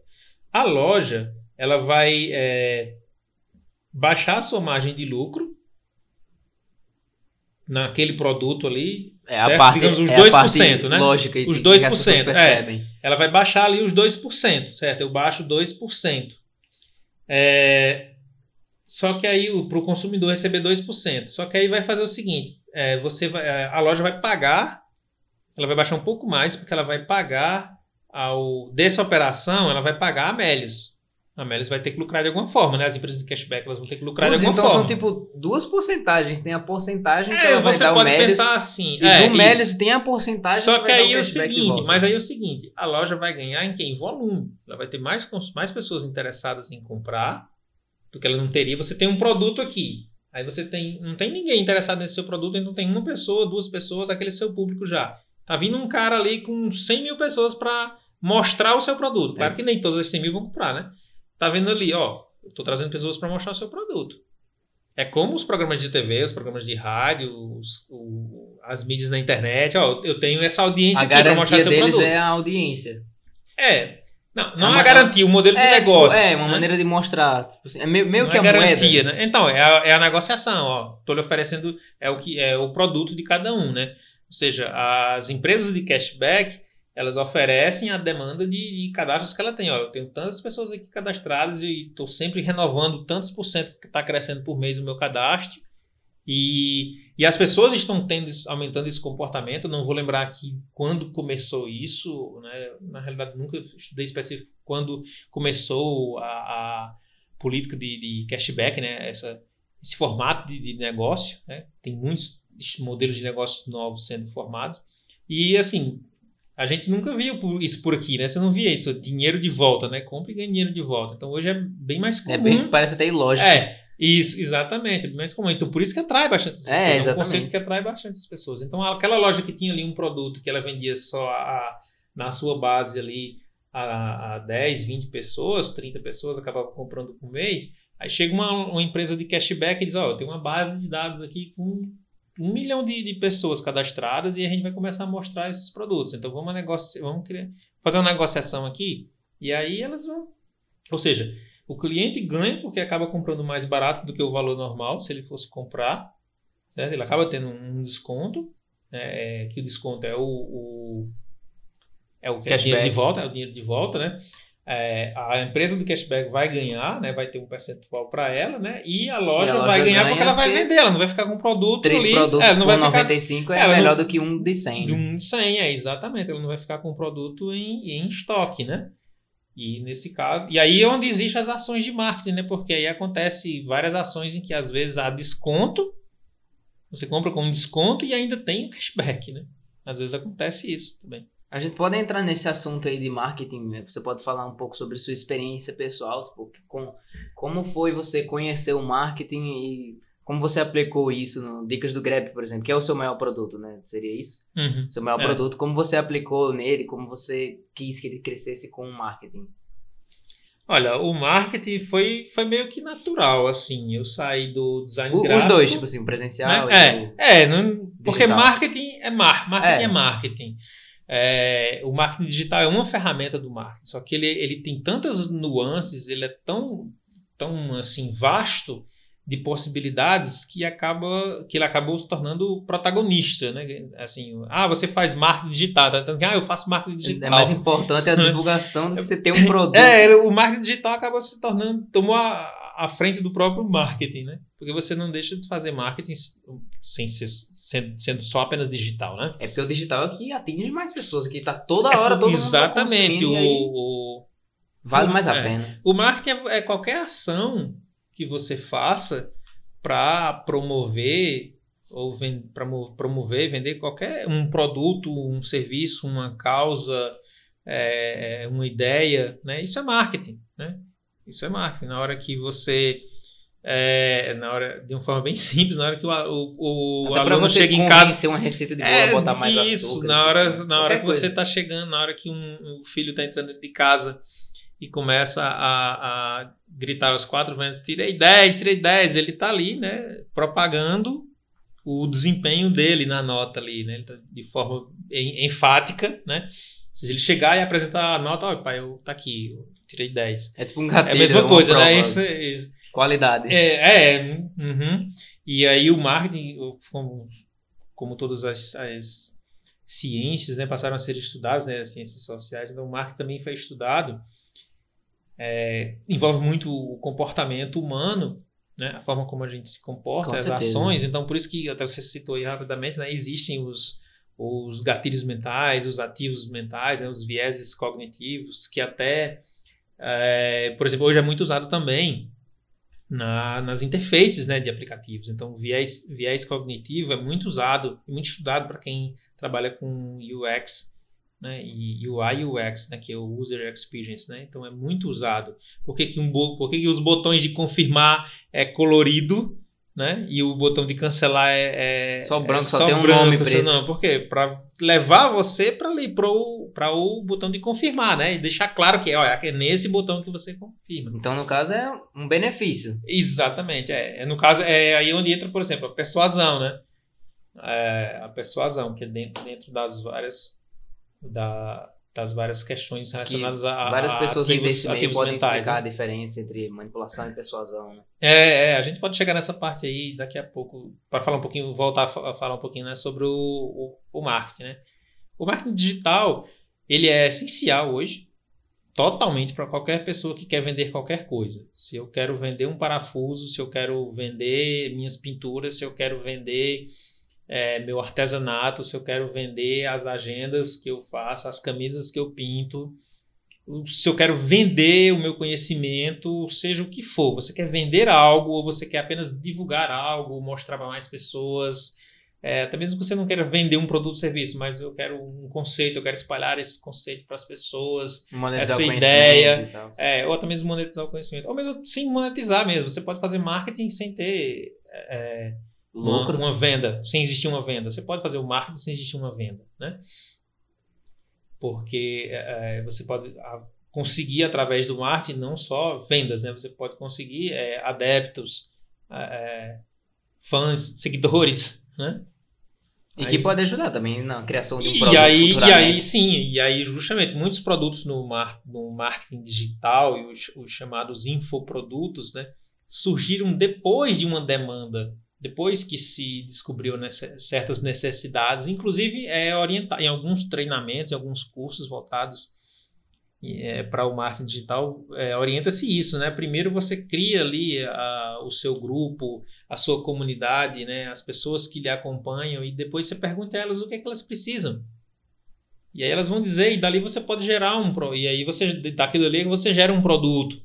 S2: A loja, ela vai é, baixar a sua margem de lucro naquele produto ali,
S1: é certo? a parte, digamos os é 2%, a parte né?
S2: Lógica
S1: os
S2: 2%, é. Ela vai baixar ali os 2%, certo? Eu baixo 2%. É, só que aí para o consumidor receber 2%. Só que aí vai fazer o seguinte: é, você vai, é, a loja vai pagar, ela vai baixar um pouco mais, porque ela vai pagar ao dessa operação, ela vai pagar a Melios. A Melios vai ter que lucrar de alguma forma, né? As empresas de cashback elas vão ter que lucrar Putz, de alguma
S1: então
S2: forma.
S1: Então são tipo duas porcentagens. Tem a porcentagem é, que ela vai dar ao
S2: Melios. pensar assim.
S1: E é, do Melios tem a porcentagem
S2: Só que, que aí é o seguinte, mas aí é o seguinte, a loja vai ganhar em quem? Volume. Ela vai ter mais, mais pessoas interessadas em comprar porque ela não teria. Você tem um produto aqui, aí você tem, não tem ninguém interessado nesse seu produto, então tem uma pessoa, duas pessoas, aquele seu público já. Tá vindo um cara ali com 100 mil pessoas para mostrar o seu produto. Claro é. que nem todas as 100 mil vão comprar, né? Tá vendo ali, ó, eu tô trazendo pessoas para mostrar o seu produto. É como os programas de TV, os programas de rádio, os, o, as mídias na internet. Ó, eu tenho essa audiência a aqui para mostrar seu
S1: deles
S2: produto.
S1: é a audiência.
S2: É, não, não é, uma garantia, o modelo de é, tipo, negócio.
S1: Tipo, é, uma né? maneira de mostrar. Tipo assim, é meio, meio que é a garantia,
S2: moeda. né? Então, é a, é a negociação, ó. Estou lhe oferecendo é o que é o produto de cada um, né? Ou seja, as empresas de cashback, elas oferecem a demanda de, de cadastros que ela tem. Ó, eu tenho tantas pessoas aqui cadastradas e estou sempre renovando tantos por cento que está crescendo por mês o meu cadastro. E, e as pessoas estão tendo, aumentando esse comportamento. Não vou lembrar aqui quando começou isso, né? na realidade nunca estudei específico quando começou a, a política de, de, cashback, né? Essa, esse formato de, de negócio. Né? Tem muitos modelos de negócios novos sendo formados. E assim, a gente nunca viu isso por aqui, né? Você não via isso, dinheiro de volta, né? Compra e ganha dinheiro de volta. Então hoje é bem mais comum. É bem,
S1: parece até ilógico.
S2: É, isso, exatamente, é bem mais comum. Então por isso que atrai bastante as
S1: pessoas. É, exatamente.
S2: é um conceito que atrai bastante as pessoas. Então aquela loja que tinha ali um produto que ela vendia só a, na sua base ali a, a 10, 20 pessoas, 30 pessoas, acabava comprando por mês. Aí chega uma, uma empresa de cashback e diz, ó, oh, eu tenho uma base de dados aqui com um milhão de, de, pessoas cadastradas e a gente vai começar a mostrar esses produtos. Então vamos, negociar, vamos criar, fazer uma negociação aqui e aí elas vão. Ou seja, o cliente ganha porque acaba comprando mais barato do que o valor normal se ele fosse comprar. Ele acaba tendo um desconto, né? que o desconto é o, o é o é dinheiro de volta, é o dinheiro de volta, né? É, a empresa do cashback vai ganhar, né, vai ter um percentual para ela, né, e a loja, e a loja vai ganhar porque ela vai vender, ela não vai ficar com um produto
S1: três
S2: ali,
S1: produtos
S2: é, não
S1: vai 95 ficar, é melhor não, do que um de 100.
S2: De um de 100, é, exatamente, ela não vai ficar com um produto em, em estoque, né, e nesse caso, e aí é onde existem as ações de marketing, né, porque aí acontece várias ações em que às vezes há desconto, você compra com um desconto e ainda tem o cashback, né, às vezes acontece isso também.
S1: A gente pode entrar nesse assunto aí de marketing, né? você pode falar um pouco sobre sua experiência pessoal, tipo, com, como foi você conhecer o marketing e como você aplicou isso no Dicas do Grab, por exemplo, que é o seu maior produto, né? Seria isso?
S2: Uhum.
S1: Seu maior é. produto, como você aplicou nele, como você quis que ele crescesse com o marketing?
S2: Olha, o marketing foi, foi meio que natural, assim. Eu saí do design o,
S1: gráfico. Os dois, tipo assim, presencial
S2: né? É, é não, porque marketing é, mar, marketing é, é marketing. É, o marketing digital é uma ferramenta do marketing, só que ele, ele tem tantas nuances, ele é tão, tão assim vasto de possibilidades que acaba que ele acabou se tornando protagonista, né? Assim, ah, você faz marketing digital? Então, ah, eu faço marketing é digital.
S1: É mais importante a divulgação do que você ter um produto.
S2: É, o marketing digital acaba se tornando tomou a, a frente do próprio marketing, né? Porque você não deixa de fazer marketing sem ser sendo, só apenas digital, né?
S1: É porque o digital é que atinge mais pessoas, que está toda hora, é, todo
S2: Exatamente.
S1: mundo
S2: o, o,
S1: vale mais a
S2: é,
S1: pena.
S2: O marketing é, é qualquer ação que você faça para promover ou para promover, vender qualquer um produto, um serviço, uma causa, é, uma ideia, né? Isso é marketing, né? Isso é marketing. Na hora que você é, na hora, de uma forma bem simples, na hora que o, o, o aluno chega em casa.
S1: ser uma receita de é, botar mais
S2: isso,
S1: açúcar.
S2: Na hora, na hora que coisa. você está chegando, na hora que um, um filho está entrando de casa e começa a, a gritar aos quatro ventos, tirei 10, tirei 10, ele está ali, né, propagando o desempenho dele na nota ali, né, tá de forma enfática, né, se ele chegar e apresentar a nota, olha pai, eu tá aqui, eu tirei 10.
S1: É tipo um gatilho,
S2: É a mesma coisa, né, isso, isso
S1: Qualidade.
S2: É, é uhum. e aí o marketing, como, como todas as, as, ciências, né, passaram a ser estudadas, né, as ciências sociais, então o marketing também foi estudado, é, envolve muito o comportamento humano, né, a forma como a gente se comporta, Com as certeza. ações, então por isso que até você citou aí rapidamente, né, existem os, os gatilhos mentais, os ativos mentais, né, os vieses cognitivos, que até, é, por exemplo, hoje é muito usado também na, nas interfaces né, de aplicativos. Então, viés, viés cognitivo é muito usado muito estudado para quem trabalha com UX né, e UI UX, né, que é o User Experience. Né? Então, é muito usado. Por que, que, um, por que, que os botões de confirmar é colorido né? E o botão de cancelar é,
S1: é só branco,
S2: é
S1: só, só tem um branco, nome preto.
S2: Não, por quê? Para levar você para o para o botão de confirmar, né? E deixar claro que olha, é nesse botão que você confirma.
S1: Então, no caso é um benefício.
S2: Exatamente, é. é no caso é aí onde entra, por exemplo, a persuasão, né? É, a persuasão que é dentro dentro das várias da das várias questões relacionadas a,
S1: várias
S2: a
S1: pessoas
S2: ativos,
S1: nesse meio podem mentais, explicar né? a diferença entre manipulação e persuasão né?
S2: é, é, a gente pode chegar nessa parte aí daqui a pouco para falar um pouquinho voltar a falar um pouquinho né, sobre o, o, o, marketing né o marketing digital ele é essencial hoje totalmente para qualquer pessoa que quer vender qualquer coisa. Se eu quero vender um parafuso, se eu quero vender minhas pinturas, se eu quero vender é, meu artesanato, se eu quero vender as agendas que eu faço, as camisas que eu pinto, se eu quero vender o meu conhecimento, seja o que for. Você quer vender algo ou você quer apenas divulgar algo, mostrar para mais pessoas. É, até mesmo que você não queira vender um produto ou serviço, mas eu quero um conceito, eu quero espalhar esse conceito para as pessoas, monetizar essa ideia, é, ou até mesmo monetizar o conhecimento, ou mesmo sem monetizar mesmo. Você pode fazer marketing sem ter é, lucro, uma, uma, venda, sem existir uma venda. Você pode fazer o marketing sem existir uma venda, né? Porque é, você pode conseguir através do marketing não só vendas, né? Você pode conseguir é, adeptos, é, fãs, seguidores, né?
S1: E que pode ajudar também na criação de um e produto.
S2: Aí, e aí, sim, e aí justamente muitos produtos no, mar, no marketing digital e os, os chamados infoprodutos, né, surgiram depois de uma demanda, depois que se descobriu nessa, certas necessidades, inclusive é orientar em alguns treinamentos, em alguns cursos voltados é, para o marketing digital, é, orienta-se isso, né? Primeiro você cria ali a, o seu grupo, a sua comunidade, né? As pessoas que lhe acompanham e depois você pergunta a elas o que é que elas precisam. E aí elas vão dizer e dali você pode gerar um e aí você daquilo ali você gera um produto.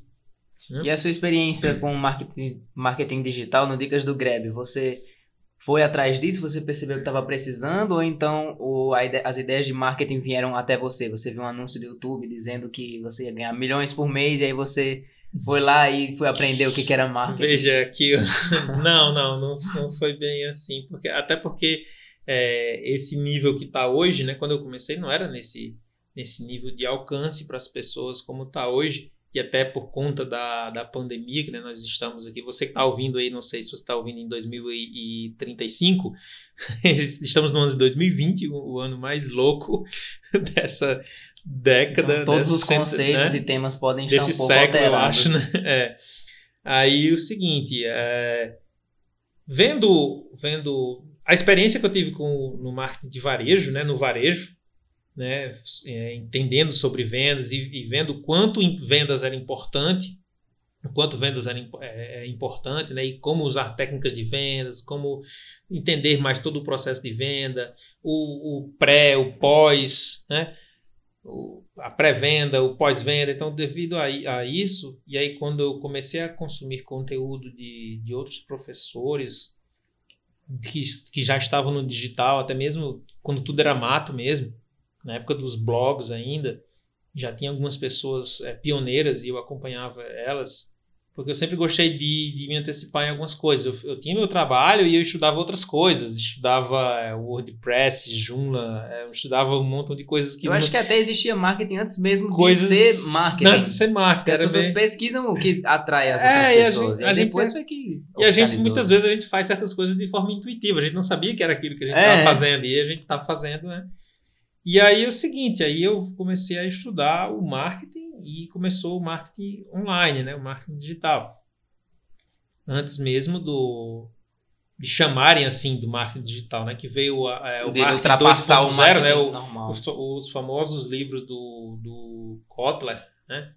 S1: E a sua experiência com marketing, marketing digital no Dicas do Grab, você foi atrás disso? Você percebeu que estava precisando? Ou então o, ide as ideias de marketing vieram até você? Você viu um anúncio do YouTube dizendo que você ia ganhar milhões por mês e aí você foi lá e foi aprender o que, que era marketing?
S2: Veja que não, não, não, não foi bem assim, porque até porque é, esse nível que está hoje, né? Quando eu comecei não era nesse nesse nível de alcance para as pessoas como está hoje e até por conta da, da pandemia que né, nós estamos aqui. Você que está ouvindo aí, não sei se você está ouvindo em 2035, estamos no ano de 2020, o, ano mais louco dessa década.
S1: Então, todos os conceitos né? e temas podem
S2: estar Desse um pouco século, alterados. eu acho. Né? É. Aí o seguinte, é, vendo, vendo a experiência que eu tive com, no marketing de varejo, né, no varejo, né, é, entendendo sobre vendas e, e vendo quanto vendas era importante, quanto vendas era é, é, importante, né, e como usar técnicas de vendas, como entender mais todo o processo de venda, o, o pré, o pós, né, o, a pré-venda, o pós-venda. Então, devido a, a, isso, e aí quando eu comecei a consumir conteúdo de, de outros professores que, que já estavam no digital, até mesmo quando tudo era mato mesmo, na época dos blogs ainda, já tinha algumas pessoas é, pioneiras e eu acompanhava elas, porque eu sempre gostei de, de me antecipar em algumas coisas. Eu, eu, tinha meu trabalho e eu estudava outras coisas, estudava é, WordPress, Joomla, é, eu estudava um montão de coisas que...
S1: Eu não... acho que até existia marketing antes mesmo coisas... de ser marketing.
S2: Antes de ser marketing.
S1: As pessoas bem... pesquisam o que atrai as outras é, pessoas. E, a gente, e depois foi que...
S2: E a gente, muitas vezes, a gente faz certas coisas de forma intuitiva. A gente não sabia que era aquilo que a gente estava é. fazendo e a gente estava fazendo, né? E aí é o seguinte, aí eu comecei a estudar o marketing e começou o marketing online, né, o marketing digital. Antes mesmo do de chamarem assim do marketing digital, né, que veio é, o de marketing 2.0, né, o, os, os, famosos livros do, do Kotler, né,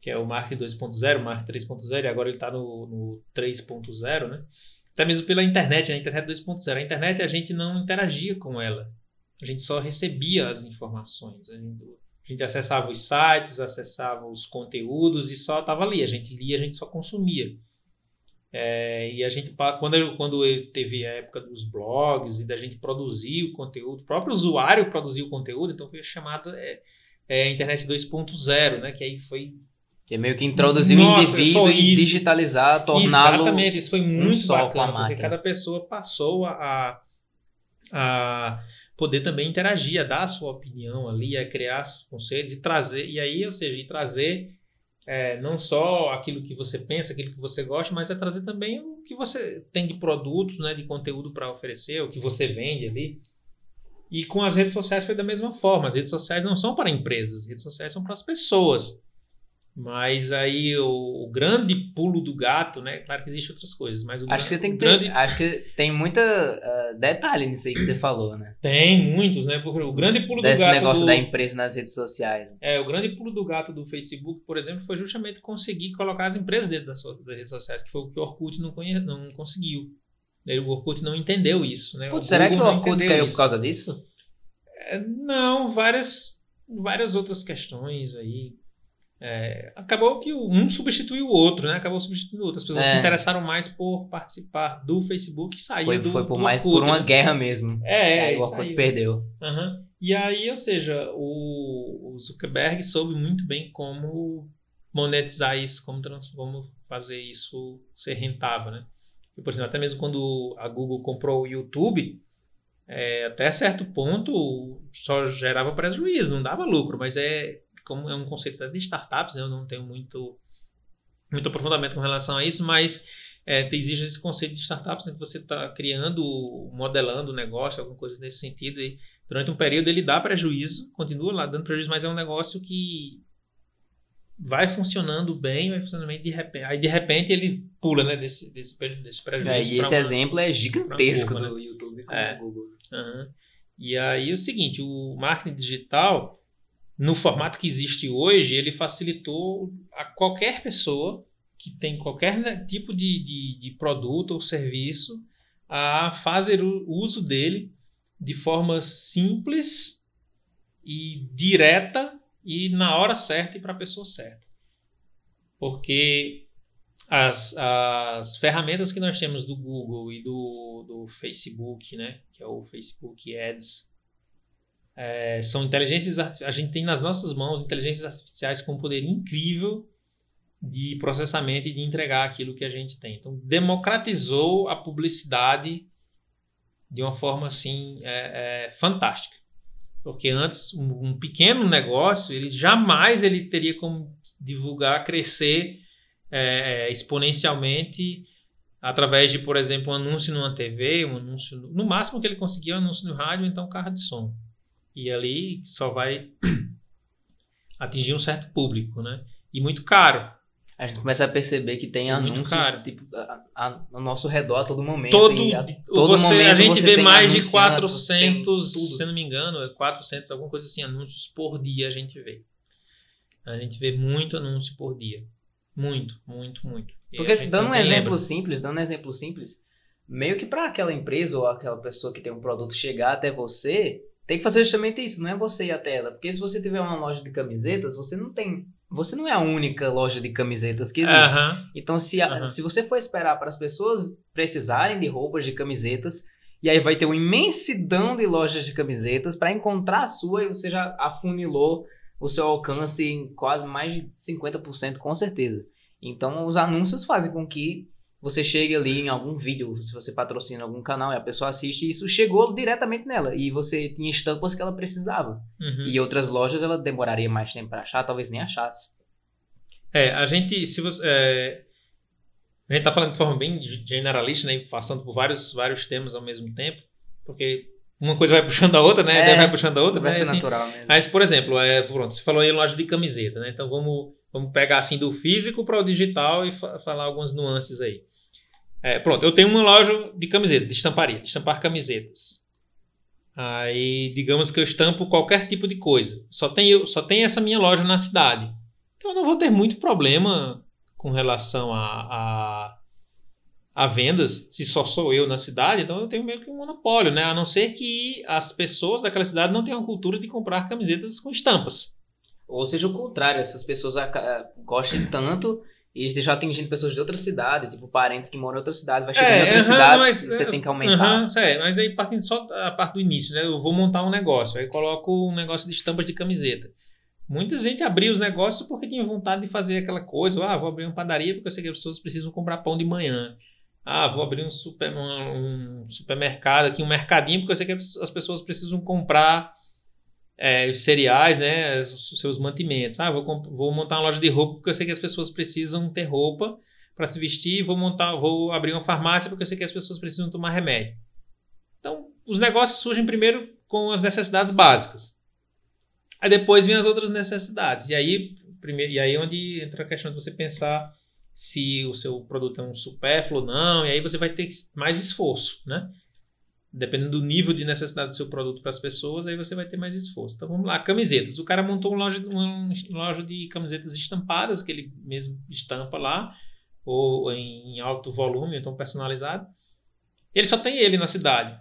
S2: que é o marketing 2.0, o marketing 3.0 e agora ele está no, no 3.0, né, até mesmo pela internet, né, a internet 2.0. A internet a gente não interagia com ela, a gente só recebia as informações. A gente, a gente acessava os sites, acessava os conteúdos e só estava ali. A gente lia, a gente só consumia. É, e a gente, quando, quando teve a época dos blogs e da gente produzir o conteúdo, o próprio usuário produziu o conteúdo, então foi chamado é, é, Internet 2.0, né? Que aí foi.
S1: Que é meio que introduzir o indivíduo e digitalizar, torná-lo.
S2: Exatamente, isso foi muito um bacana, porque cada pessoa passou a, a poder também interagir, a dar a sua opinião ali, a criar seus conceitos e trazer, e aí, ou seja, e trazer é, não só aquilo que você pensa, aquilo que você gosta, mas é trazer também o que você tem de produtos, né, de conteúdo para oferecer, o que você vende ali. E com as redes sociais foi da mesma forma. As redes sociais não são para empresas, as redes sociais são para as pessoas. Mas aí o, o, grande pulo do gato, né? Claro que existem outras coisas, mas o
S1: acho
S2: grande,
S1: que tem que
S2: grande...
S1: ter, acho que tem muita uh, detalhe nisso aí que você falou, né?
S2: Tem muitos, né? Porque o grande pulo
S1: Desse
S2: do gato
S1: negócio
S2: do...
S1: da empresa nas redes sociais.
S2: É, o grande pulo do gato do Facebook, por exemplo, foi justamente conseguir colocar as empresas dentro das, das redes sociais, que foi o que o Orkut não, conhe... não conseguiu. O Orkut não entendeu isso, né?
S1: Putz, será que o Orkut caiu isso. por causa disso?
S2: É, não, várias, várias outras questões aí é, acabou que um substituiu o outro, né? Acabou substituindo o outro. As pessoas é. se interessaram mais por participar do Facebook e sair
S1: foi,
S2: do
S1: Foi por
S2: do
S1: mais
S2: Orkut,
S1: por uma
S2: né?
S1: guerra mesmo.
S2: É,
S1: é o Orkut perdeu.
S2: Uhum. E aí, ou seja, o, o, Zuckerberg soube muito bem como monetizar isso, como, como fazer isso ser rentável, né? E, por exemplo, até mesmo quando a Google comprou o YouTube, é, até certo ponto só gerava prejuízo, não dava lucro, mas é como é um conceito de startups, né? eu não tenho muito, muito aprofundamento com relação a isso, mas é, existe esse conceito de startups, né, que você está criando, modelando o negócio, alguma coisa nesse sentido, e durante um período ele dá prejuízo, continua lá dando prejuízo, mas é um negócio que vai funcionando bem, vai funcionando bem, de repente, aí de repente ele pula né, desse, desse, desse prejuízo.
S1: É, e esse uma, exemplo é gigantesco
S2: curva,
S1: do
S2: né?
S1: YouTube com
S2: é.
S1: o Google.
S2: Uhum. E aí o seguinte, o marketing digital no formato que existe hoje, ele facilitou a qualquer pessoa que tem qualquer tipo de, de, de produto ou serviço a fazer o uso dele de forma simples e direta e na hora certa e para a pessoa certa. Porque as, as ferramentas que nós temos do Google e do, do Facebook, né, que é o Facebook Ads, é, são inteligências a gente tem nas nossas mãos inteligências artificiais com um poder incrível de processamento e de entregar aquilo que a gente tem. Então, democratizou a publicidade de uma forma assim é, é, fantástica. Porque antes um, um, pequeno negócio ele jamais ele teria como divulgar, crescer é, exponencialmente através de, por exemplo, um anúncio numa TV, um anúncio no, no máximo que ele conseguia um anúncio no rádio, então carro de som e ali só vai atingir um certo público, né? E muito caro.
S1: A gente começa a perceber que tem
S2: É muito
S1: anúncios
S2: caro.
S1: tipo, a, a, ao nosso redor a todo momento.
S2: Todo,
S1: a, todo
S2: você,
S1: momento
S2: a gente vê mais de
S1: anunciantes, você tem
S2: 400,
S1: tudo.
S2: se não me engano, é 400, alguma coisa assim, anúncios por dia a gente vê. A gente vê muito anúncio por dia. Muito, muito, muito. E
S1: Porque dando um exemplo
S2: lembra.
S1: simples, dando um exemplo simples, meio que para aquela empresa ou aquela pessoa que tem um produto chegar até você, tem que fazer justamente isso, não é você ir até ela. Porque se você tiver uma loja de camisetas, você não tem. Você não é a única loja de camisetas que existe. Então, se, a- se você for esperar para as pessoas precisarem de roupas, de camisetas, e aí vai ter uma imensidão de lojas de camisetas para encontrar a sua e você já afunilou o seu alcance em quase mais de 50%, com certeza. Então, os anúncios fazem com que você chegue ali em algum vídeo, se você patrocina algum canal e a pessoa assiste, isso chegou diretamente nela. E você tinha estampas que ela precisava.
S2: Uhum.
S1: E outras lojas ela demoraria mais tempo para achar, talvez nem achasse.
S2: É, a gente, se você, é, a gente tá falando de forma bem generalista, né, passando por vários, vários temas ao mesmo tempo, porque uma coisa vai puxando a outra, né,
S1: É,
S2: vai puxando a outra,
S1: vai
S2: né,
S1: ser
S2: assim,
S1: natural mesmo.
S2: Mas, por exemplo, é, pronto, você falou aí loja de camiseta, né? Então vamos, vamos pegar assim do físico para o digital e fa- falar algumas nuances aí. É, pronto, eu tenho uma loja de camiseta, de estamparia, de estampar camisetas. Aí, digamos que eu estampo qualquer tipo de coisa. Só tem, eu- só tem essa minha loja na cidade. Então eu não vou ter muito problema com relação a, a, a vendas, se só sou eu na cidade, então eu tenho meio que um monopólio, né? A não ser que as pessoas daquela cidade não tenham a cultura de comprar camisetas com estampas.
S1: Ou seja, o contrário, essas pessoas gostem tanto e você já atingindo pessoas de outra cidade, tipo parentes que moram em outra cidade, vai chegando em outras
S2: aham,
S1: cidades
S2: mas-
S1: e você tem que aumentar.
S2: Aham, é, mas aí partindo só a parte do início, né? Eu vou montar um negócio, aí coloco um negócio de estampa de camiseta. Muita gente abriu os negócios porque tinha vontade de fazer aquela coisa. Ah, vou abrir uma padaria porque eu sei que as pessoas precisam comprar pão de manhã. Ah, vou abrir um, super, um, um supermercado aqui, um mercadinho, porque eu sei que as pessoas precisam comprar é, os cereais, né? Os seus mantimentos. Ah, vou, vou montar uma loja de roupa porque eu sei que as pessoas precisam ter roupa para se vestir. Vou montar, vou abrir uma farmácia porque eu sei que as pessoas precisam tomar remédio. Então, os negócios surgem primeiro com as necessidades básicas. Aí depois vem as outras necessidades. E aí, primeiro, e aí é onde entra a questão de você pensar se o seu produto é um supérfluo ou não, e aí você vai ter mais esforço, né? Dependendo do nível de necessidade do seu produto para as pessoas, aí você vai ter mais esforço. Então vamos lá, camisetas. O cara montou uma loja, uma loja de camisetas estampadas, que ele mesmo estampa lá, ou em alto volume, então personalizado. Ele só tem ele na cidade.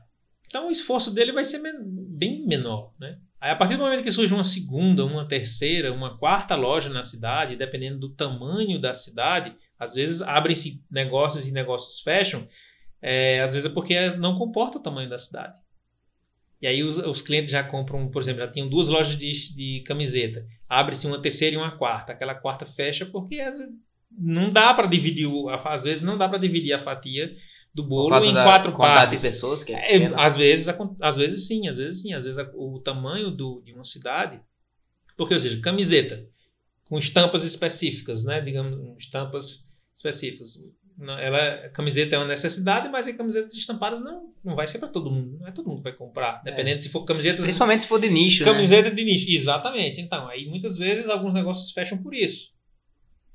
S2: Então o esforço dele vai ser bem menor, né? Aí, a partir do momento que surge uma segunda, uma terceira, uma quarta loja na cidade, dependendo do tamanho da cidade, às vezes abrem-se negócios e negócios fecham, é, às vezes é porque não comporta o tamanho da cidade. E aí os, os clientes já compram, por exemplo, já tinham duas lojas de, de camiseta, abre-se uma terceira e uma quarta, aquela quarta fecha porque às vezes não dá para dividir, às vezes não dá para dividir a fatia do bolo em quatro partes.
S1: de pessoas que
S2: é, é às vezes, às vezes sim, às vezes sim, às vezes o tamanho do, de uma cidade, porque ou seja, camiseta com estampas específicas, né, digamos, estampas específicas. Ela, a camiseta é uma necessidade, mas as camisetas estampadas não, não vai ser para todo mundo. Não é todo mundo que vai comprar. É. Dependendo é. se for camisetas.
S1: Principalmente se for de nicho.
S2: Né? Camiseta né? de nicho, exatamente. Então, aí muitas vezes alguns negócios fecham por isso.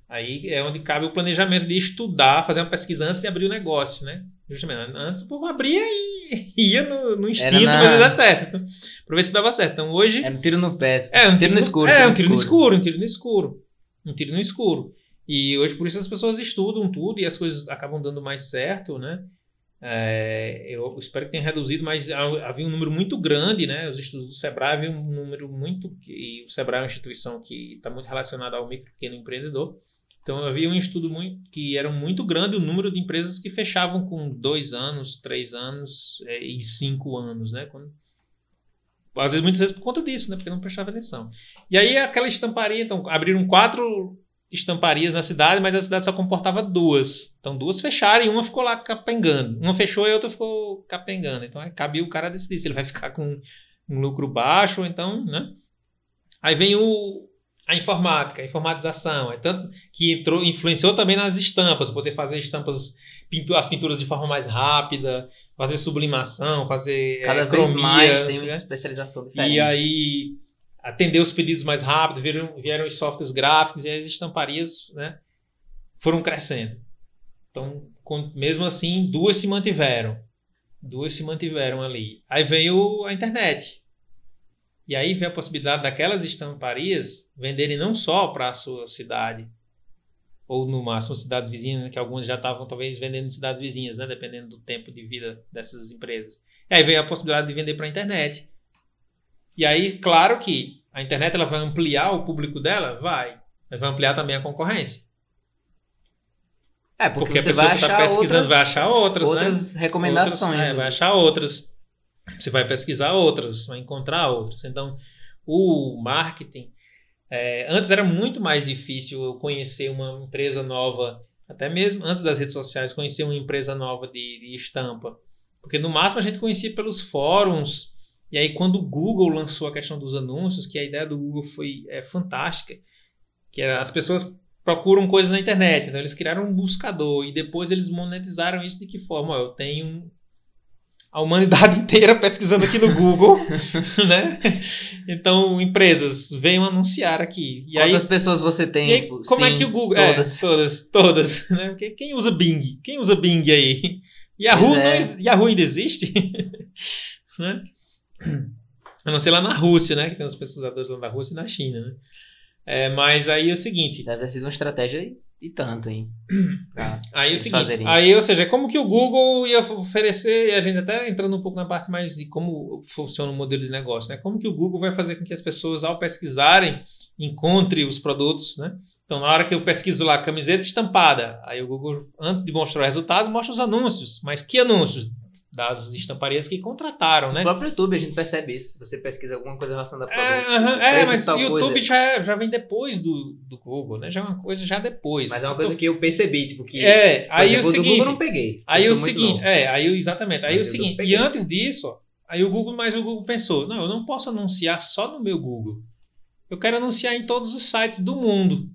S2: Aí é onde cabe o planejamento de estudar, fazer uma pesquisa antes de abrir o negócio, né? Justamente. Antes o povo abria e ia no, no instinto na... para dar certo. Para ver se dava certo. Então hoje.
S1: É um tiro no pé.
S2: É, um tiro, no escuro. É, um tiro no escuro, um tiro no escuro. Um tiro no escuro. E hoje por isso as pessoas estudam tudo e as coisas acabam dando mais certo, né? É, eu espero que tenha reduzido, mas havia um número muito grande, né? Os estudos do Sebrae havia um número muito. E o Sebrae é uma instituição que está muito relacionada ao micro pequeno empreendedor. Então havia um estudo muito, que era muito grande o número de empresas que fechavam com dois anos, três anos é, e cinco anos, né? Quando, às vezes, muitas vezes por conta disso, né? Porque não prestava atenção. E aí aquela estamparia, então abriram quatro estamparias na cidade, mas a cidade só comportava duas. Então duas fecharam e uma ficou lá capengando. Uma fechou e a outra ficou capengando. Então aí cabia o cara decidir se ele vai ficar com um lucro baixo ou então, né? Aí vem o, a informática, a informatização, é tanto que entrou, influenciou também nas estampas, poder fazer estampas, pintu as pinturas de forma mais rápida, fazer sublimação, fazer
S1: é, cada
S2: é,
S1: vez mais tem uma né? especialização diferente.
S2: E aí atender os pedidos mais rápido, vieram, vieram os softwares gráficos e as estamparias, né, foram crescendo. Então, com, mesmo assim, duas se mantiveram, duas se mantiveram ali. Aí veio a internet. E aí vem a possibilidade daquelas estamparias venderem não só para a sua cidade, ou no máximo cidades vizinhas, né, que algumas já estavam talvez vendendo em cidades vizinhas, né, dependendo do tempo de vida dessas empresas. E aí veio a possibilidade de vender para a internet. E aí, claro que a internet ela vai ampliar o público dela? Vai. Mas vai ampliar também a concorrência.
S1: É, porque, porque a pessoa que está pesquisando outras,
S2: vai achar outras,
S1: outras
S2: né?
S1: recomendações.
S2: Outras, é, vai achar outras. Você vai pesquisar outras, vai encontrar outras. Então, o marketing. É, antes era muito mais difícil eu conhecer uma empresa nova, até mesmo antes das redes sociais, conhecer uma empresa nova de, de estampa. Porque no máximo a gente conhecia pelos fóruns. E aí, quando o Google lançou a questão dos anúncios, que a ideia do Google foi é, fantástica, que era, as pessoas procuram coisas na internet, então eles criaram um buscador e depois eles monetizaram isso de que forma? Eu tenho a humanidade inteira pesquisando aqui no Google, né? Então, empresas, venham anunciar aqui.
S1: E Quantas aí, pessoas você tem?
S2: Aí, tipo, como Sim, é que o Google... Todas. É, todas, todas. Né? Quem usa Bing? Quem usa Bing aí? Yahoo, é. não, Yahoo ainda existe? né? A não ser lá na Rússia, né? Que tem os pesquisadores lá da Rússia e na China, né? É, mas aí é o seguinte...
S1: Deve ter sido uma estratégia e tanto, hein?
S2: aí o seguinte, aí, ou seja, como que o Google ia oferecer, e a gente até entrando um pouco na parte mais de como funciona o modelo de negócio, né? Como que o Google vai fazer com que as pessoas, ao pesquisarem, encontrem os produtos, né? Então, na hora que eu pesquiso lá camiseta estampada, aí o Google, antes de mostrar os resultados, mostra os anúncios. Mas que anúncios? Das estamparias que contrataram, né?
S1: No próprio YouTube a gente percebe isso. Você pesquisa alguma coisa relacionada a
S2: é,
S1: produtos.
S2: É, uh -huh, é mas o YouTube já, já vem depois do, do Google, né? Já é uma coisa já depois.
S1: Mas é uma coisa então, que eu percebi, tipo, que.
S2: É, aí exemplo, o seguinte.
S1: Do Google eu não peguei.
S2: Aí o seguinte, é, aí exatamente. Aí mas o seguinte, e antes disso, aí o Google, mas o Google pensou, não, eu não posso anunciar só no meu Google. Eu quero anunciar em todos os sites do mundo.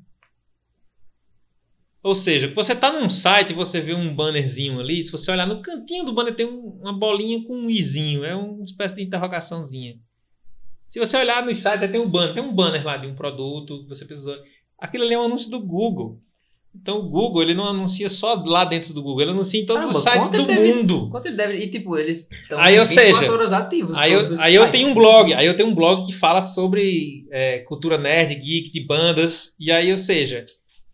S2: Ou seja, você está num site e você vê um bannerzinho ali, se você olhar no cantinho do banner tem uma bolinha com um izinho, é uma espécie de interrogaçãozinha. Se você olhar nos sites, tem um banner, tem um banner lá de um produto você precisou. Aquilo ali é um anúncio do Google. Então o Google, ele não anuncia só lá dentro do Google, ele anuncia em todos Caramba, os sites do
S1: deve,
S2: mundo.
S1: Quanto ele deve, e tipo, eles
S2: estão aí, ou seja,
S1: horas ativos.
S2: Aí, eu, aí eu tenho um blog, aí eu tenho um blog que fala sobre é, cultura nerd, geek, de bandas, e aí, ou seja,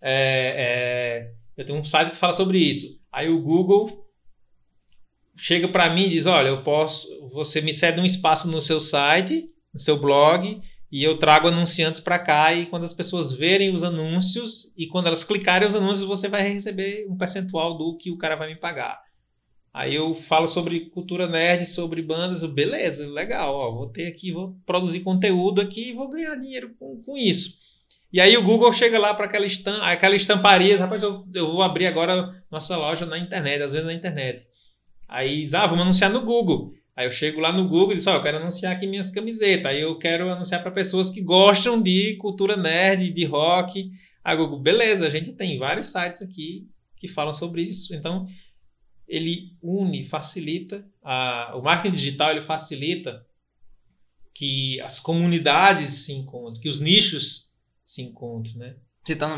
S2: é, é, eu tenho um site que fala sobre isso. Aí o Google chega para mim e diz, olha, eu posso, você me cede um espaço no seu site, no seu blog, e eu trago anunciantes para cá e quando as pessoas verem os anúncios e quando elas clicarem os anúncios, você vai receber um percentual do que o cara vai me pagar. Aí eu falo sobre cultura nerd, sobre bandas, beleza, legal, ó, vou ter aqui, vou produzir conteúdo aqui e vou ganhar dinheiro com, com isso. E aí o Google chega lá para aquela, estamp, aquela estamparia, rapaz, eu, eu vou abrir agora nossa loja na internet, às vezes na internet. Aí diz, ah, vamos anunciar no Google. Aí eu chego lá no Google e digo, ó, oh, eu quero anunciar aqui minhas camisetas. Aí eu quero anunciar para pessoas que gostam de cultura nerd, de rock. Aí Google, beleza, a gente tem vários sites aqui que falam sobre isso. Então, ele une, facilita, a, o marketing digital ele facilita que as comunidades se encontrem, que os nichos se encontrem, né?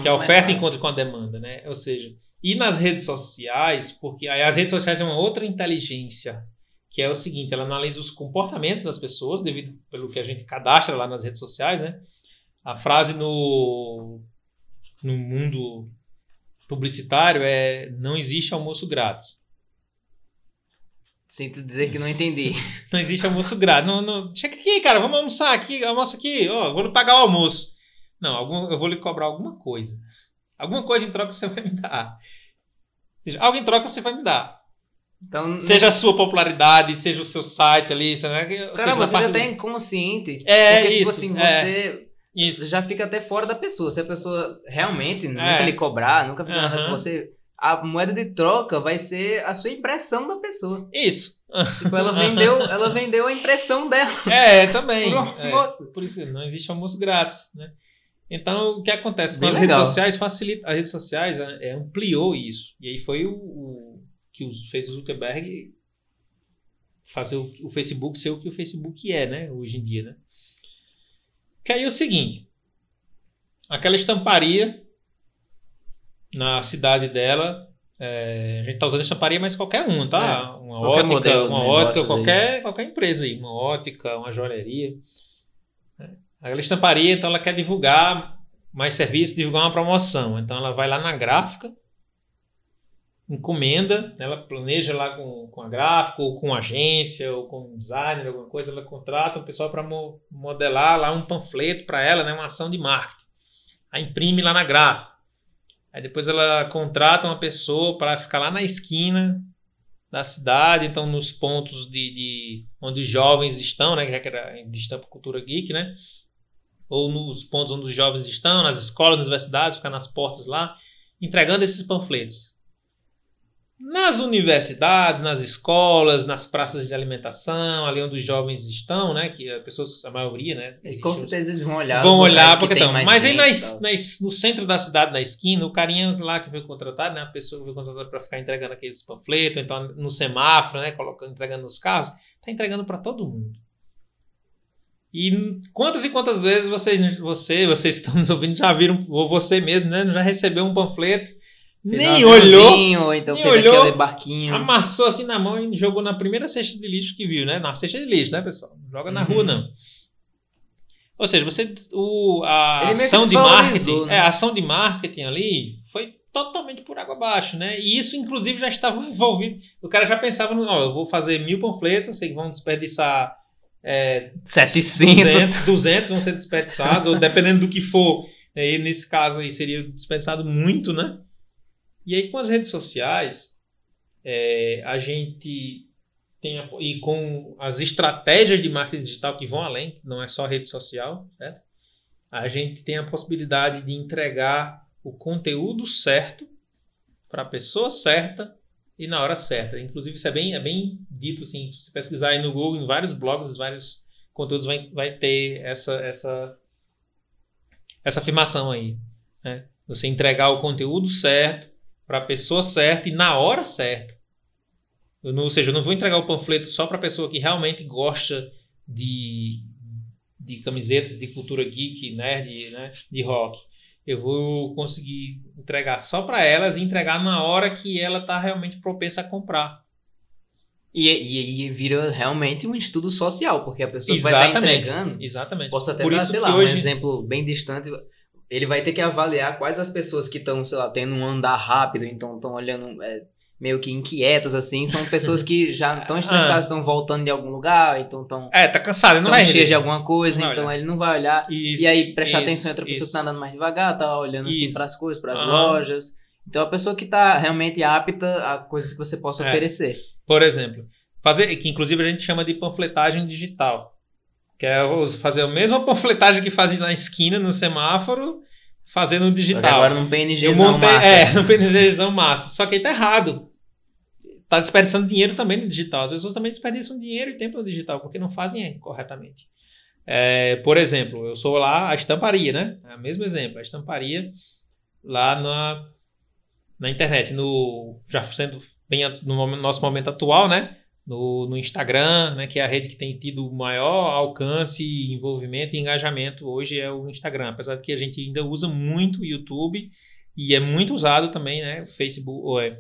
S2: que a oferta encontre com a demanda, né? Ou seja, e nas redes sociais, porque as redes sociais é uma outra inteligência que é o seguinte, ela analisa os comportamentos das pessoas, devido pelo que a gente cadastra lá nas redes sociais, né? A frase no, no mundo publicitário é não existe almoço grátis.
S1: Sinto dizer que não entendi.
S2: não existe almoço grátis. Não, não, chega aqui, cara, vamos almoçar aqui, almoço aqui, ó, vou pagar o almoço. Não, algum, eu vou lhe cobrar alguma coisa. Alguma coisa em troca você vai me dar. Algo em troca você vai me dar. Então, seja a sua popularidade, seja o seu site ali,
S1: seja, Caramba, você já está inconsciente.
S2: É, porque,
S1: tipo
S2: isso,
S1: assim, é, você isso. já fica até fora da pessoa. Se a pessoa realmente nunca é. lhe cobrar, nunca fizer uhum. nada com você, a moeda de troca vai ser a sua impressão da pessoa.
S2: Isso.
S1: Tipo, ela vendeu, ela vendeu a impressão dela.
S2: É, também. Por, é, por isso, não existe almoço grátis, né? Então, o que acontece? Com as legal. redes sociais, facilita, as redes sociais é, ampliou isso. E aí foi o, o que fez o Zuckerberg fazer o, o, Facebook ser o que o Facebook é, né? Hoje em dia, né? Que aí é o seguinte, aquela estamparia na cidade dela, é, a gente tá usando estamparia, mas qualquer uma, tá? É, uma ótica, uma ótica, qualquer, qualquer empresa aí, uma ótica, uma joalheria. Aquela estamparia, então ela quer divulgar mais serviço, divulgar uma promoção. Então ela vai lá na gráfica, encomenda, ela planeja lá com, com a gráfica, ou com a agência, ou com designer, alguma coisa, ela contrata um pessoal para mo modelar lá um panfleto para ela, né, uma ação de marketing. Aí imprime lá na gráfica. Aí depois ela contrata uma pessoa para ficar lá na esquina da cidade, então nos pontos de, de onde os jovens estão, né, que era de Estampa Cultura Geek, né, ou nos pontos onde os jovens estão, nas escolas, nas universidades, ficar nas portas lá, entregando esses panfletos. Nas universidades, nas escolas, nas praças de alimentação, ali onde os jovens estão, né? Que as pessoas, a maioria, né?
S1: E com certeza eles vão olhar.
S2: Vão olhar porque estão. Mas aí nas, nas, no centro da cidade, na esquina, o carinha lá que foi contratado, né? A pessoa que foi contratada para ficar entregando aqueles panfletos, então no semáforo, né? Colocando, entregando nos carros, tá entregando para todo mundo. E quantas e quantas vezes vocês, você, vocês estão nos ouvindo já viram, ou você mesmo, né? Já recebeu um panfleto nem olhou.
S1: Ou então nem fez olhou, aquele barquinho.
S2: Amassou assim na mão e jogou na primeira cesta de lixo que viu, né? Na cesta de lixo, né, pessoal? Joga na uhum. rua, não. Ou seja, você. O, a ação de marketing. Né? É, a ação de marketing ali foi totalmente por água abaixo, né? E isso, inclusive, já estava envolvido. O cara já pensava, ó, eu vou fazer mil panfletos, eu sei que vão desperdiçar. É,
S1: 700.
S2: 200, 200 vão ser desperdiçados, ou dependendo do que for. Aí, nesse caso aí seria desperdiçado muito, né? E aí com as redes sociais, é, a gente tem a, e com as estratégias de marketing digital que vão além, não é só rede social, certo? A gente tem a possibilidade de entregar o conteúdo certo para a pessoa certa e na hora certa. Inclusive isso é bem, é bem dito assim, se você pesquisar aí no Google, em vários blogs, vários conteúdos vai, vai ter essa essa essa afirmação aí, né? Você entregar o conteúdo certo para a pessoa certa e na hora certa. Não, ou seja, eu não vou entregar o panfleto só para a pessoa que realmente gosta de, de camisetas de cultura geek, nerd, né, de rock. Eu vou conseguir entregar só para elas e entregar na hora que ela está realmente propensa a comprar.
S1: E, e, e, vira realmente um estudo social, porque a pessoa que vai estar entregando.
S2: Exatamente.
S1: Posso até Por dar, sei lá, hoje... um exemplo bem distante. Ele vai ter que avaliar quais as pessoas que estão, sei lá, tendo um andar rápido, então estão olhando é, meio que inquietas, assim, são pessoas que já estão estressadas, estão ah. voltando de algum lugar, então estão.
S2: É, tá cansado, não vai
S1: cheia de alguma coisa, então olhar. ele não vai olhar. Isso, e aí prestar isso, atenção em outra pessoa isso. que tá andando mais devagar, tá olhando assim, isso. para as coisas, para as lojas. Então a pessoa que tá realmente apta a coisas que você possa é. oferecer.
S2: Por exemplo, fazer, que inclusive a gente chama de panfletagem digital. Que é fazer a mesma panfletagem que faz na esquina, no semáforo, fazendo no digital.
S1: Agora no PNGzão
S2: massa. É, no PNGzão massa. Só que aí tá errado. Tá desperdiçando dinheiro também no digital. As pessoas também desperdiçam dinheiro e tempo no digital, porque não fazem corretamente. É, por exemplo, eu sou lá a estamparia, né? É o mesmo exemplo, a estamparia lá na, na internet, no, já sendo bem no nosso momento atual, né? no, no Instagram, né, que é a rede que tem tido maior alcance, envolvimento e engajamento hoje é o Instagram, apesar de que a gente ainda usa muito o YouTube e é muito usado também, né, Facebook, ou é,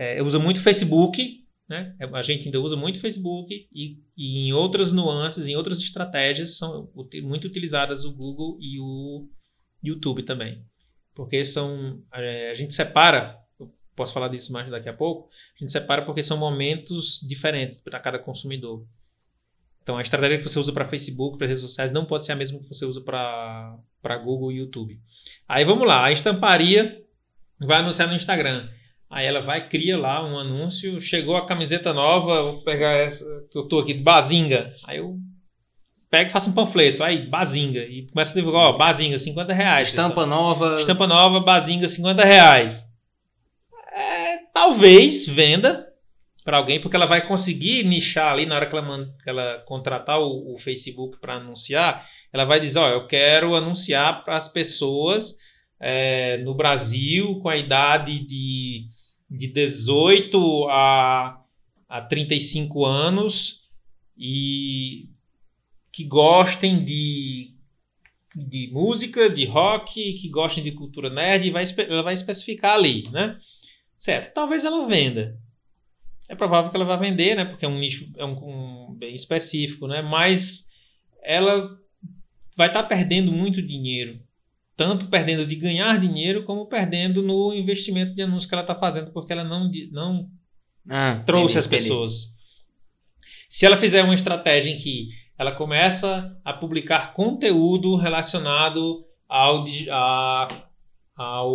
S2: é, usa muito Facebook, né, a gente ainda usa muito Facebook e, e em outras nuances, em outras estratégias são muito utilizadas o Google e o YouTube também, porque são é, a gente separa posso falar disso mais daqui a pouco, a gente separa porque são momentos diferentes para cada consumidor. Então, a estratégia que você usa para Facebook, para redes sociais, não pode ser a mesma que você usa para Google e YouTube. Aí vamos lá, a estamparia vai anunciar no Instagram. Aí ela vai, cria lá um anúncio, chegou a camiseta nova, vou pegar essa que eu tô aqui, Bazinga. Aí eu pego e faço um panfleto, aí, Bazinga. E começa a divulgar, ó, Bazinga, 50 reais.
S1: Estampa pessoal. nova.
S2: Estampa nova, Bazinga, 50 reais talvez venda para alguém, porque ela vai conseguir nichar ali na hora que ela, que ela contratar o, o Facebook para anunciar, ela vai dizer, ó, eu quero anunciar para as pessoas é, no Brasil com a idade de, de 18 a, a 35 anos e que gostem de, de música, de rock, que gostem de cultura nerd, vai, ela vai especificar ali, né? Certo, talvez ela venda. É provável que ela vá vender, né? Porque é um nicho é um, um bem específico, né? Mas ela vai estar tá perdendo muito dinheiro. Tanto perdendo de ganhar dinheiro, como perdendo no investimento de anúncio que ela está fazendo, porque ela não, não ah, trouxe entendi, as pessoas. Entendi. Se ela fizer uma estratégia em que ela começa a publicar conteúdo relacionado ao, a, ao,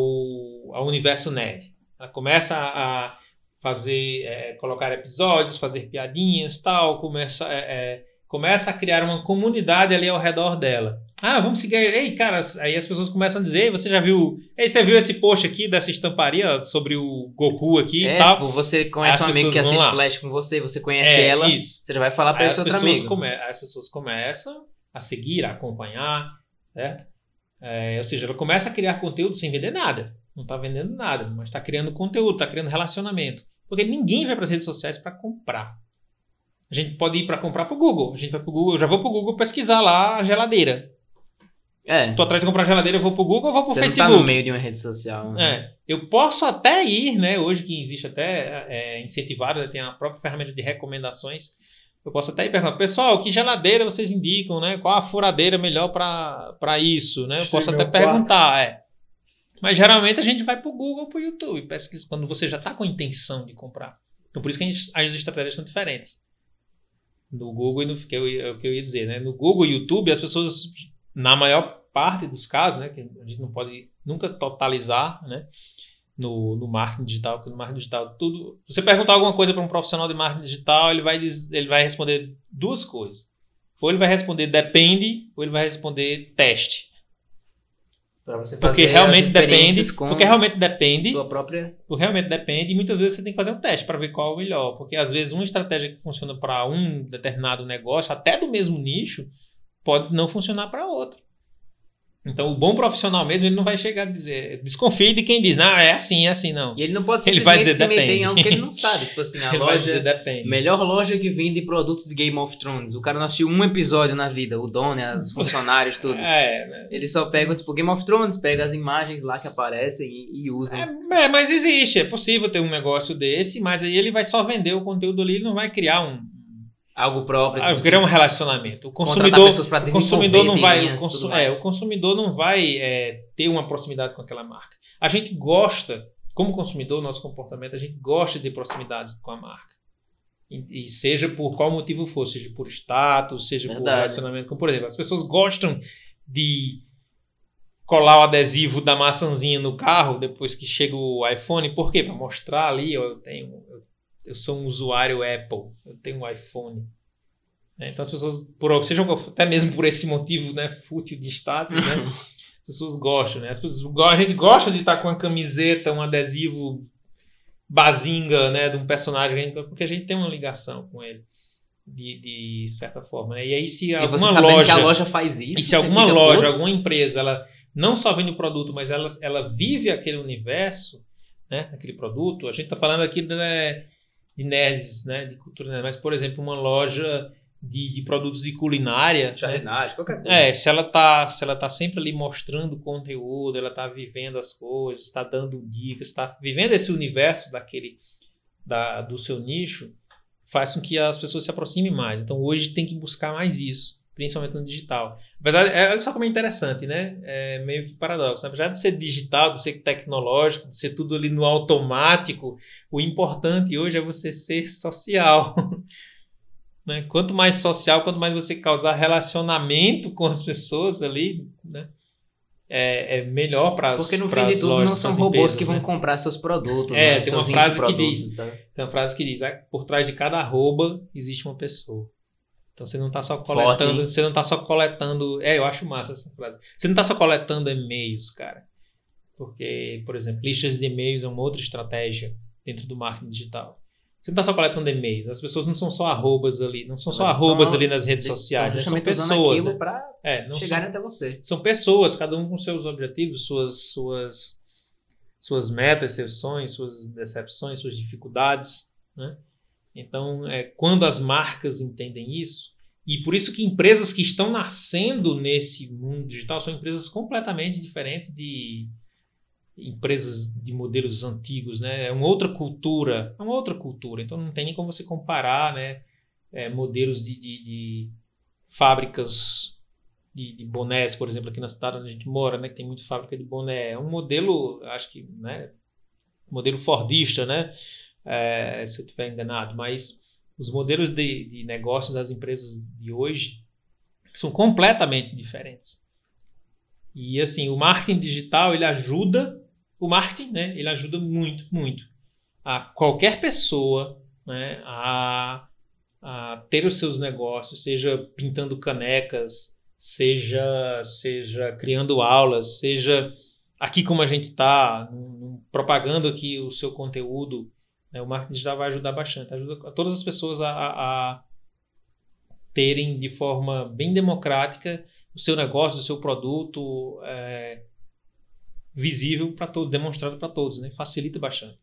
S2: ao universo nerd. Ela começa a fazer, é, colocar episódios, fazer piadinhas, tal, começa, é, é, começa a criar uma comunidade ali ao redor dela. Ah, vamos seguir. Ei, cara, aí as pessoas começam a dizer, você já viu. Ei, você viu esse post aqui dessa estamparia sobre o Goku aqui
S1: é,
S2: e tal?
S1: Tipo, você conhece um amigo que assiste lá. Flash com você, você conhece é, ela, isso. você já vai falar para esse outro amigo.
S2: Come... As pessoas começam a seguir, a acompanhar, certo? É, ou seja, ela começa a criar conteúdo sem vender nada não está vendendo nada, mas está criando conteúdo, está criando relacionamento. Porque ninguém vai para as redes sociais para comprar. A gente pode ir para comprar para o Google. A gente vai para Google, eu já vou para o Google pesquisar lá a geladeira. É. Tô atrás de comprar geladeira, eu vou pro Google ou vou pro Você Facebook? Você
S1: tá no meio de uma rede social.
S2: Né? É. Eu posso até ir, né? Hoje que existe até é, incentivado, né? tem a própria ferramenta de recomendações. Eu posso até ir perguntar, pessoal, que geladeira vocês indicam, né? Qual a furadeira melhor para isso, né? Eu posso até perguntar, é. Mas geralmente a gente vai para o Google ou para o YouTube, pesquisa quando você já está com a intenção de comprar. Então por isso que gente, as estratégias são diferentes. No Google e no que eu, é o que eu ia dizer, né? No Google e YouTube as pessoas, na maior parte dos casos, né? Que a gente não pode nunca totalizar, né? No, no marketing digital, porque no marketing digital tudo. Você perguntar alguma coisa para um profissional de marketing digital, ele vai, ele vai responder duas coisas. Ou ele vai responder depende, ou ele vai responder teste
S1: você
S2: porque realmente depende, porque realmente depende,
S1: sua própria,
S2: porque realmente depende e muitas vezes você tem que fazer um teste para ver qual é o melhor, porque às vezes uma estratégia que funciona para um determinado negócio, até do mesmo nicho, pode não funcionar para outro. Então, o bom profissional mesmo, ele não vai chegar a dizer. Desconfie de quem diz, não, é assim, é assim, não.
S1: E ele não pode
S2: Ele vai dizer,
S1: se meter em algo que ele não sabe. Tipo assim, a
S2: ele vai
S1: loja.
S2: dizer, depende.
S1: Melhor loja que vende produtos de Game of Thrones. O cara não assistiu um episódio na vida, o dono, as funcionários, tudo.
S2: É, né?
S1: Eles só pegam, tipo, Game of Thrones, pega as imagens lá que aparecem e, e usam.
S2: É, é, mas existe, é possível ter um negócio desse, mas aí ele vai só vender o conteúdo ali, ele não vai criar um,
S1: Algo próprio.
S2: ah,
S1: tipo
S2: criar um
S1: assim,
S2: relacionamento. O consumidor, o consumidor não vai, o, consu- é, o consumidor não vai é, ter uma proximidade com aquela marca. A gente gosta, como consumidor, nosso comportamento, a gente gosta de proximidade com a marca. E, e seja por qual motivo for, seja por status, seja por
S1: Verdade.
S2: relacionamento. Como, por exemplo, as pessoas gostam de colar o adesivo da maçãzinha no carro depois que chega o iPhone. Por quê? Para mostrar ali, eu tenho, eu, eu sou um usuário Apple, eu tenho um iPhone. né? Então as pessoas, por, seja até mesmo por esse motivo, né, fútil de status, né, as pessoas gostam, né? As pessoas, a gente gosta de estar com uma camiseta, um adesivo bazinga, né, de um personagem, porque a gente tem uma ligação com ele. De, de certa forma, né? E aí se alguma loja
S1: que a loja faz isso.
S2: e se alguma loja,
S1: "Putz,
S2: alguma empresa, ela não só vende o produto, mas ela, ela vive aquele universo, né, aquele produto, a gente está falando aqui de, de nerds, né, de cultura nerd, mas, por exemplo, uma loja de, de produtos de culinária, né,
S1: jardinagem, qualquer coisa.
S2: é, se ela tá, se ela tá sempre ali mostrando conteúdo, ela tá vivendo as coisas, está dando dicas, está vivendo esse universo daquele da, do seu nicho, faz com que as pessoas se aproximem mais. Então hoje tem que buscar mais isso, principalmente no digital. Apesar, é, olha só como é interessante, né? É meio que paradoxo. Apesar de ser digital, de ser tecnológico, de ser tudo ali no automático, o importante hoje é você ser social. né? Quanto mais social, quanto mais você causar relacionamento com as pessoas ali, né? É, é melhor para as
S1: Porque no fim de tudo não são robôs
S2: empresas,
S1: que vão
S2: né?
S1: comprar seus produtos.
S2: É,
S1: né,
S2: tem uma frase que diz-
S1: tá?
S2: Tem uma frase que diz: "Ah, por trás de cada arroba existe uma pessoa. Então você não está só
S1: Forte,
S2: coletando,
S1: hein?
S2: você não tá só coletando, é, eu acho massa essa frase. Você não está só coletando e-mails, cara. Porque, por exemplo, listas de e-mails é uma outra estratégia dentro do marketing digital. Você não está só coletando e-mails, as pessoas não são só arrobas ali, não são só
S1: Elas
S2: arrobas
S1: estão-
S2: ali nas redes sociais, né? são pessoas. né?
S1: pra
S2: É, não são
S1: chegarem até você.
S2: são pessoas, cada um com seus objetivos, suas, suas, suas metas, seus sonhos, suas decepções, suas dificuldades, né? Então, é, quando as marcas entendem isso, e por isso que empresas que estão nascendo nesse mundo digital são empresas completamente diferentes de empresas de modelos antigos, né? É uma outra cultura, é uma outra cultura. Então, não tem nem como você comparar, né? É, modelos de, de, de fábricas de, de bonés, por exemplo, aqui na cidade onde a gente mora, né, que tem muito fábrica de boné. É um modelo, acho que, né, modelo fordista, né, é, se eu estiver enganado, mas os modelos de, de negócios das empresas de hoje são completamente diferentes. E assim, o marketing digital, ele ajuda, o marketing, né, ele ajuda muito, muito a qualquer pessoa, né, a, a ter os seus negócios, seja pintando canecas, seja seja criando aulas, seja aqui como a gente está, propagando aqui o seu conteúdo, o marketing digital vai ajudar bastante, ajuda todas as pessoas a, a, a terem de forma bem democrática o seu negócio, o seu produto é, visível para todos, demonstrado para todos, né? Facilita bastante.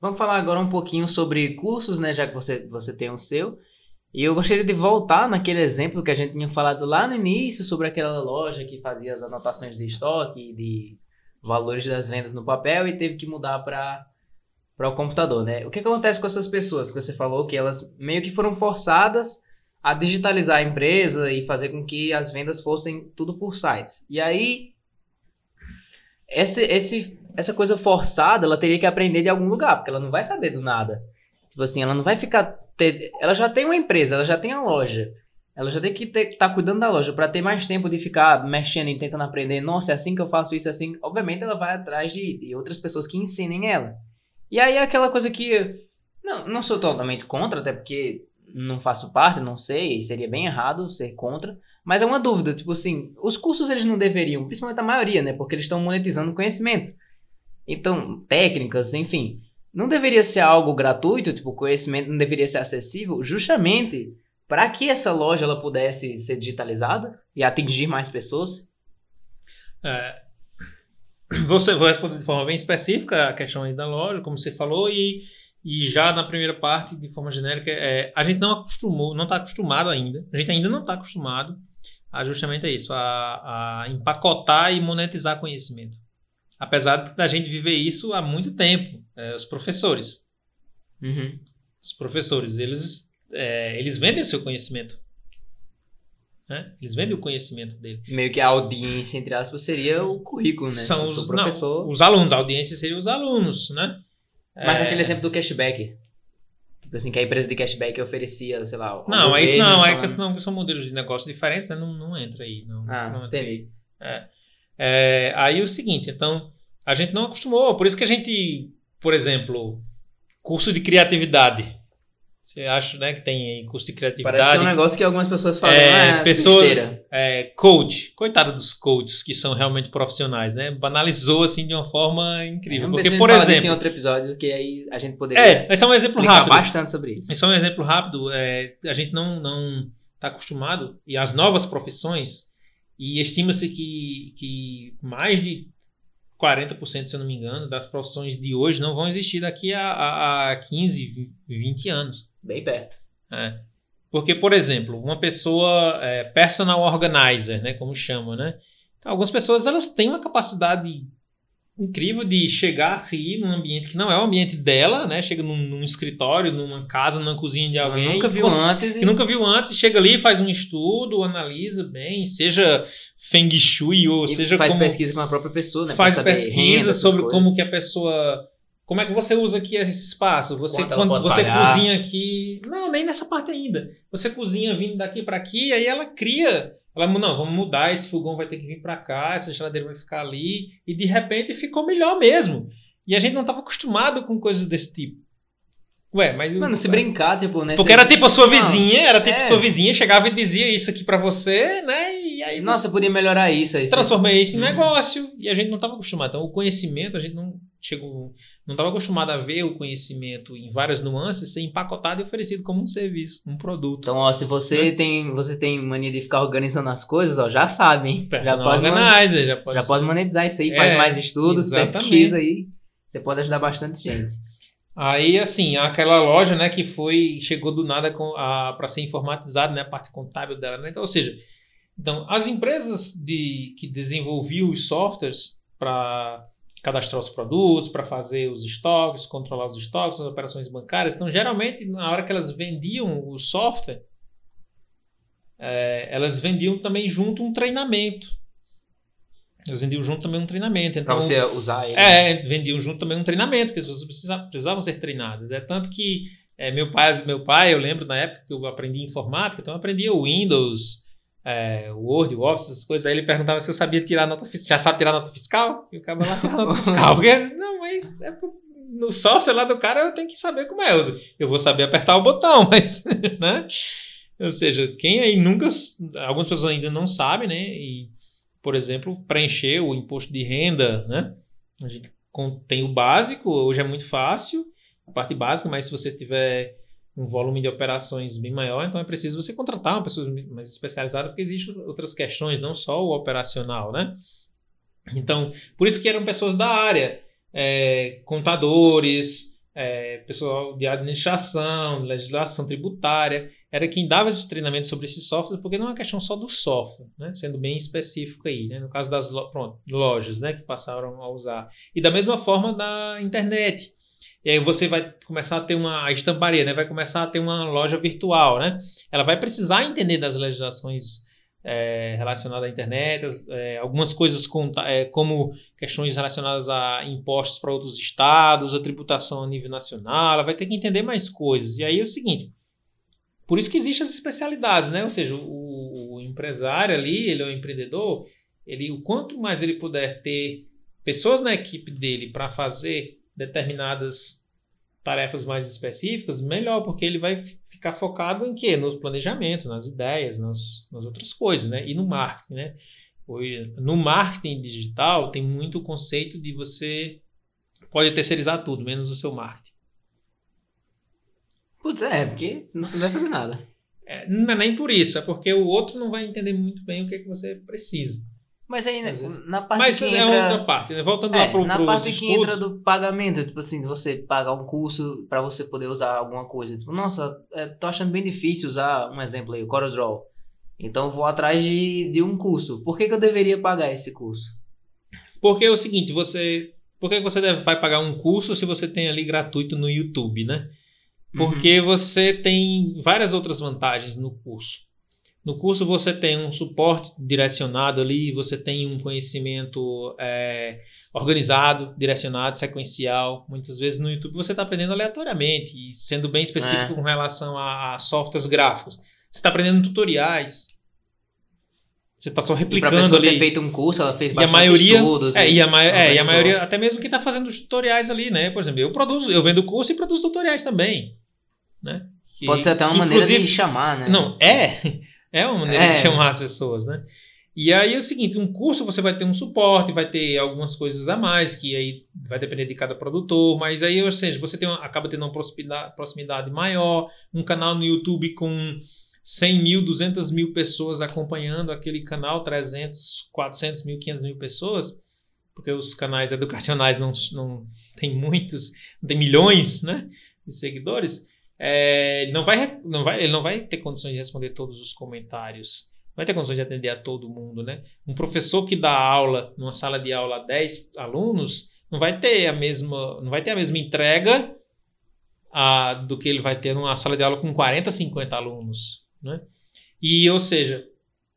S1: Vamos falar agora um pouquinho sobre cursos, né? Já que você, você tem o seu. E eu gostaria de voltar naquele exemplo que a gente tinha falado lá no início sobre aquela loja que fazia as anotações de estoque de valores das vendas no papel e teve que mudar para para o computador, né? O que acontece com essas pessoas que você falou que elas meio que foram forçadas a digitalizar a empresa e fazer com que as vendas fossem tudo por sites. E aí esse, esse, essa coisa forçada, ela teria que aprender de algum lugar, porque ela não vai saber do nada. Tipo assim, ela não vai ficar. Ter, ela já tem uma empresa, ela já tem a loja. Ela já tem que estar tá cuidando da loja para ter mais tempo de ficar mexendo e tentando aprender. Nossa, é assim que eu faço isso, é assim. Obviamente, ela vai atrás de, de outras pessoas que ensinem ela. E aí é aquela coisa que. Não, não sou totalmente contra, até porque não faço parte, não sei, seria bem errado ser contra. Mas é uma dúvida, tipo assim, os cursos eles não deveriam, principalmente a maioria, né? Porque eles estão monetizando conhecimento. Então, técnicas, enfim. Não deveria ser algo gratuito, tipo, conhecimento não deveria ser acessível, justamente para que essa loja ela pudesse ser digitalizada e atingir mais pessoas?
S2: É, você vou responder de forma bem específica a questão aí da loja, como você falou, e, e já na primeira parte, de forma genérica, é, a gente não acostumou, não está acostumado ainda, a gente ainda não está acostumado a justamente isso, a, a empacotar e monetizar conhecimento. Apesar da gente viver isso há muito tempo, é, os professores.
S1: Uhum.
S2: Os professores, eles, é, eles vendem o seu conhecimento. Né? Eles vendem o conhecimento dele.
S1: Meio que a audiência, entre aspas, seria o currículo, né?
S2: São os, professor. Não, os alunos, a audiência seria os alunos, né?
S1: Mas é... aquele exemplo do cashback. Tipo assim, que a empresa de cashback oferecia, sei lá.
S2: Não, aí não, é que não, são modelos de negócio diferentes, né? não, não entra aí. Não,
S1: ah,
S2: não
S1: entendi.
S2: É. É, aí o seguinte, então, a gente não acostumou, por isso que a gente, por exemplo, curso de criatividade. Você acha, né, que tem curso de criatividade.
S1: Parece que é um negócio que algumas pessoas falam,
S2: é,
S1: ah,
S2: pessoa, é, coach, coitado dos coaches que são realmente profissionais, né? Banalizou assim de uma forma incrível. É, Porque, por exemplo,
S1: em outro episódio que aí a gente poderia
S2: É, esse é um exemplo rápido.
S1: bastante sobre isso.
S2: Esse é um exemplo rápido, é, a gente não não está acostumado e as novas profissões e estima-se que, que mais de 40%, se eu não me engano, das profissões de hoje não vão existir daqui a, a, a 15, 20 anos.
S1: Bem perto.
S2: É. Porque, por exemplo, uma pessoa é, personal organizer, né, como chama, né? Algumas pessoas elas têm uma capacidade incrível de chegar e ir num ambiente que não é o ambiente dela, né? Chega num, num escritório, numa casa, numa cozinha de alguém.
S1: nunca viu
S2: você,
S1: antes.
S2: E... nunca viu antes, chega ali, faz um estudo, analisa bem, seja Feng Shui ou
S1: e
S2: seja
S1: faz
S2: como,
S1: pesquisa com a própria pessoa, né?
S2: Faz pesquisa renda, sobre como que a pessoa como é que você usa aqui esse espaço? Você quando, quando você pagar. cozinha aqui, não, nem nessa parte ainda. Você cozinha vindo daqui para aqui, aí ela cria ela, não, vamos mudar, esse fogão vai ter que vir para cá, essa geladeira vai ficar ali. E de repente ficou melhor mesmo. E a gente não estava acostumado com coisas desse tipo. Ué, mas.
S1: Mano, se brincar, tipo, né?
S2: Porque era tipo a sua vizinha, era tipo é. sua vizinha, chegava e dizia isso aqui para você, né? E aí.
S1: Nossa, podia melhorar isso aí.
S2: Transformei isso em hum. negócio. E a gente não estava acostumado. Então, o conhecimento, a gente não chegou não estava acostumado a ver o conhecimento em várias nuances ser empacotado e oferecido como um serviço, um produto.
S1: Então, ó, se você né? tem você tem mania de ficar organizando as coisas, ó, já sabe, hein?
S2: já pode, organizer, já pode,
S1: já pode monetizar isso aí, faz é, mais estudos, exatamente. pesquisa aí. Você pode ajudar bastante gente.
S2: Aí, assim, aquela loja, né, que foi chegou do nada para ser informatizada, né, a parte contábil dela, né? Então, ou seja, então as empresas de que desenvolviam os softwares para cadastrar os produtos, para fazer os estoques, controlar os estoques, as operações bancárias. Então, geralmente, na hora que elas vendiam o software, é, elas vendiam também junto um treinamento. Elas vendiam junto também um treinamento. Então,
S1: para você usar ele.
S2: É, vendiam junto também um treinamento, porque as pessoas precisavam, precisavam ser treinadas. É tanto que é, meu pai, meu pai, eu lembro na época que eu aprendi informática, então eu aprendia o Windows, é, Word, Office, essas coisas. Aí ele perguntava se eu sabia tirar nota fiscal. Já sabe tirar nota fiscal? E o cara lá tirar nota fiscal. Porque, não, mas é no software lá do cara eu tenho que saber como é. Eu vou saber apertar o botão, mas, né? Ou seja, quem aí nunca. Algumas pessoas ainda não sabem, né? E, por exemplo, preencher o imposto de renda, né? A gente tem o básico, hoje é muito fácil, a parte básica, mas se você tiver um volume de operações bem maior, então é preciso você contratar uma pessoa mais especializada, porque existem outras questões, não só o operacional, né? Então, por isso que eram pessoas da área, é, contadores, é, pessoal de administração, legislação tributária, era quem dava esses treinamentos sobre esses softwares, porque não é uma questão só do software, né? sendo bem específico aí, né? no caso das lo pronto, lojas né? que passaram a usar. E da mesma forma da internet. E aí você vai começar a ter uma estamparia, né? Vai começar a ter uma loja virtual, né? Ela vai precisar entender das legislações é, relacionadas à internet, é, algumas coisas com, é, como questões relacionadas a impostos para outros estados, a tributação a nível nacional, ela vai ter que entender mais coisas. E aí é o seguinte, por isso que existem as especialidades, né? Ou seja, o, o empresário ali, ele é o empreendedor, ele, o quanto mais ele puder ter pessoas na equipe dele para fazer determinadas tarefas mais específicas, melhor, porque ele vai ficar focado em quê? Nos planejamentos, nas ideias, nas, nas outras coisas, né? E no marketing, né? No marketing digital tem muito o conceito de você pode terceirizar tudo, menos o seu marketing.
S1: Putz, é, porque senão você não vai fazer nada.
S2: É, não é nem por isso, é porque o outro não vai entender muito bem o que, é que você precisa.
S1: Mas aí, na parte
S2: Mas
S1: que
S2: é
S1: entra...
S2: outra parte, né? Voltando
S1: É,
S2: lá pro,
S1: na parte que
S2: estudos,
S1: entra do pagamento, tipo assim, de você pagar um curso para você poder usar alguma coisa. Tipo, nossa, é, tô achando bem difícil usar, um exemplo aí, o CorelDRAW. Então vou atrás de, de um curso. Por que, que eu deveria pagar esse curso?
S2: Porque é o seguinte, você... Por que você deve, vai pagar um curso se você tem ali gratuito no YouTube, né?
S1: Uhum.
S2: Porque você tem várias outras vantagens no curso. No curso você tem um suporte direcionado ali, você tem um conhecimento é, organizado, direcionado, sequencial. Muitas vezes no YouTube você está aprendendo aleatoriamente e sendo bem específico
S1: É.
S2: com relação a, a softwares gráficos. Você está aprendendo tutoriais. Você está só
S1: E
S2: replicando
S1: pessoa ter
S2: ali.
S1: feito um curso, ela fez
S2: E a
S1: bastante
S2: maioria,
S1: estudos.
S2: é, e a, ma- é, e a maioria, até mesmo quem está fazendo os tutoriais ali, né? Por exemplo, eu produzo, eu vendo curso e produzo tutoriais também, né? Que-
S1: Pode ser até uma maneira de chamar, né?
S2: Não, é, é uma maneira de
S1: É.
S2: chamar as pessoas, né? E aí é o seguinte, um curso você vai ter um suporte, vai ter algumas coisas a mais, que aí vai depender de cada produtor, mas aí, ou seja, você tem uma- acaba tendo uma proximidade, proximidade maior, um canal no YouTube com 100 mil, 200 mil pessoas acompanhando aquele canal, 300, 400 mil, 500 mil pessoas, porque os canais educacionais não, não tem muitos, não tem milhões, né, de seguidores, é, não vai, não vai, ele não vai ter condições de responder todos os comentários, não vai ter condições de atender a todo mundo, né? Um professor que dá aula numa sala de aula a 10 alunos não vai ter a mesma, não vai ter a mesma entrega a, do que ele vai ter numa sala de aula com 40, 50 alunos, né? E, ou seja,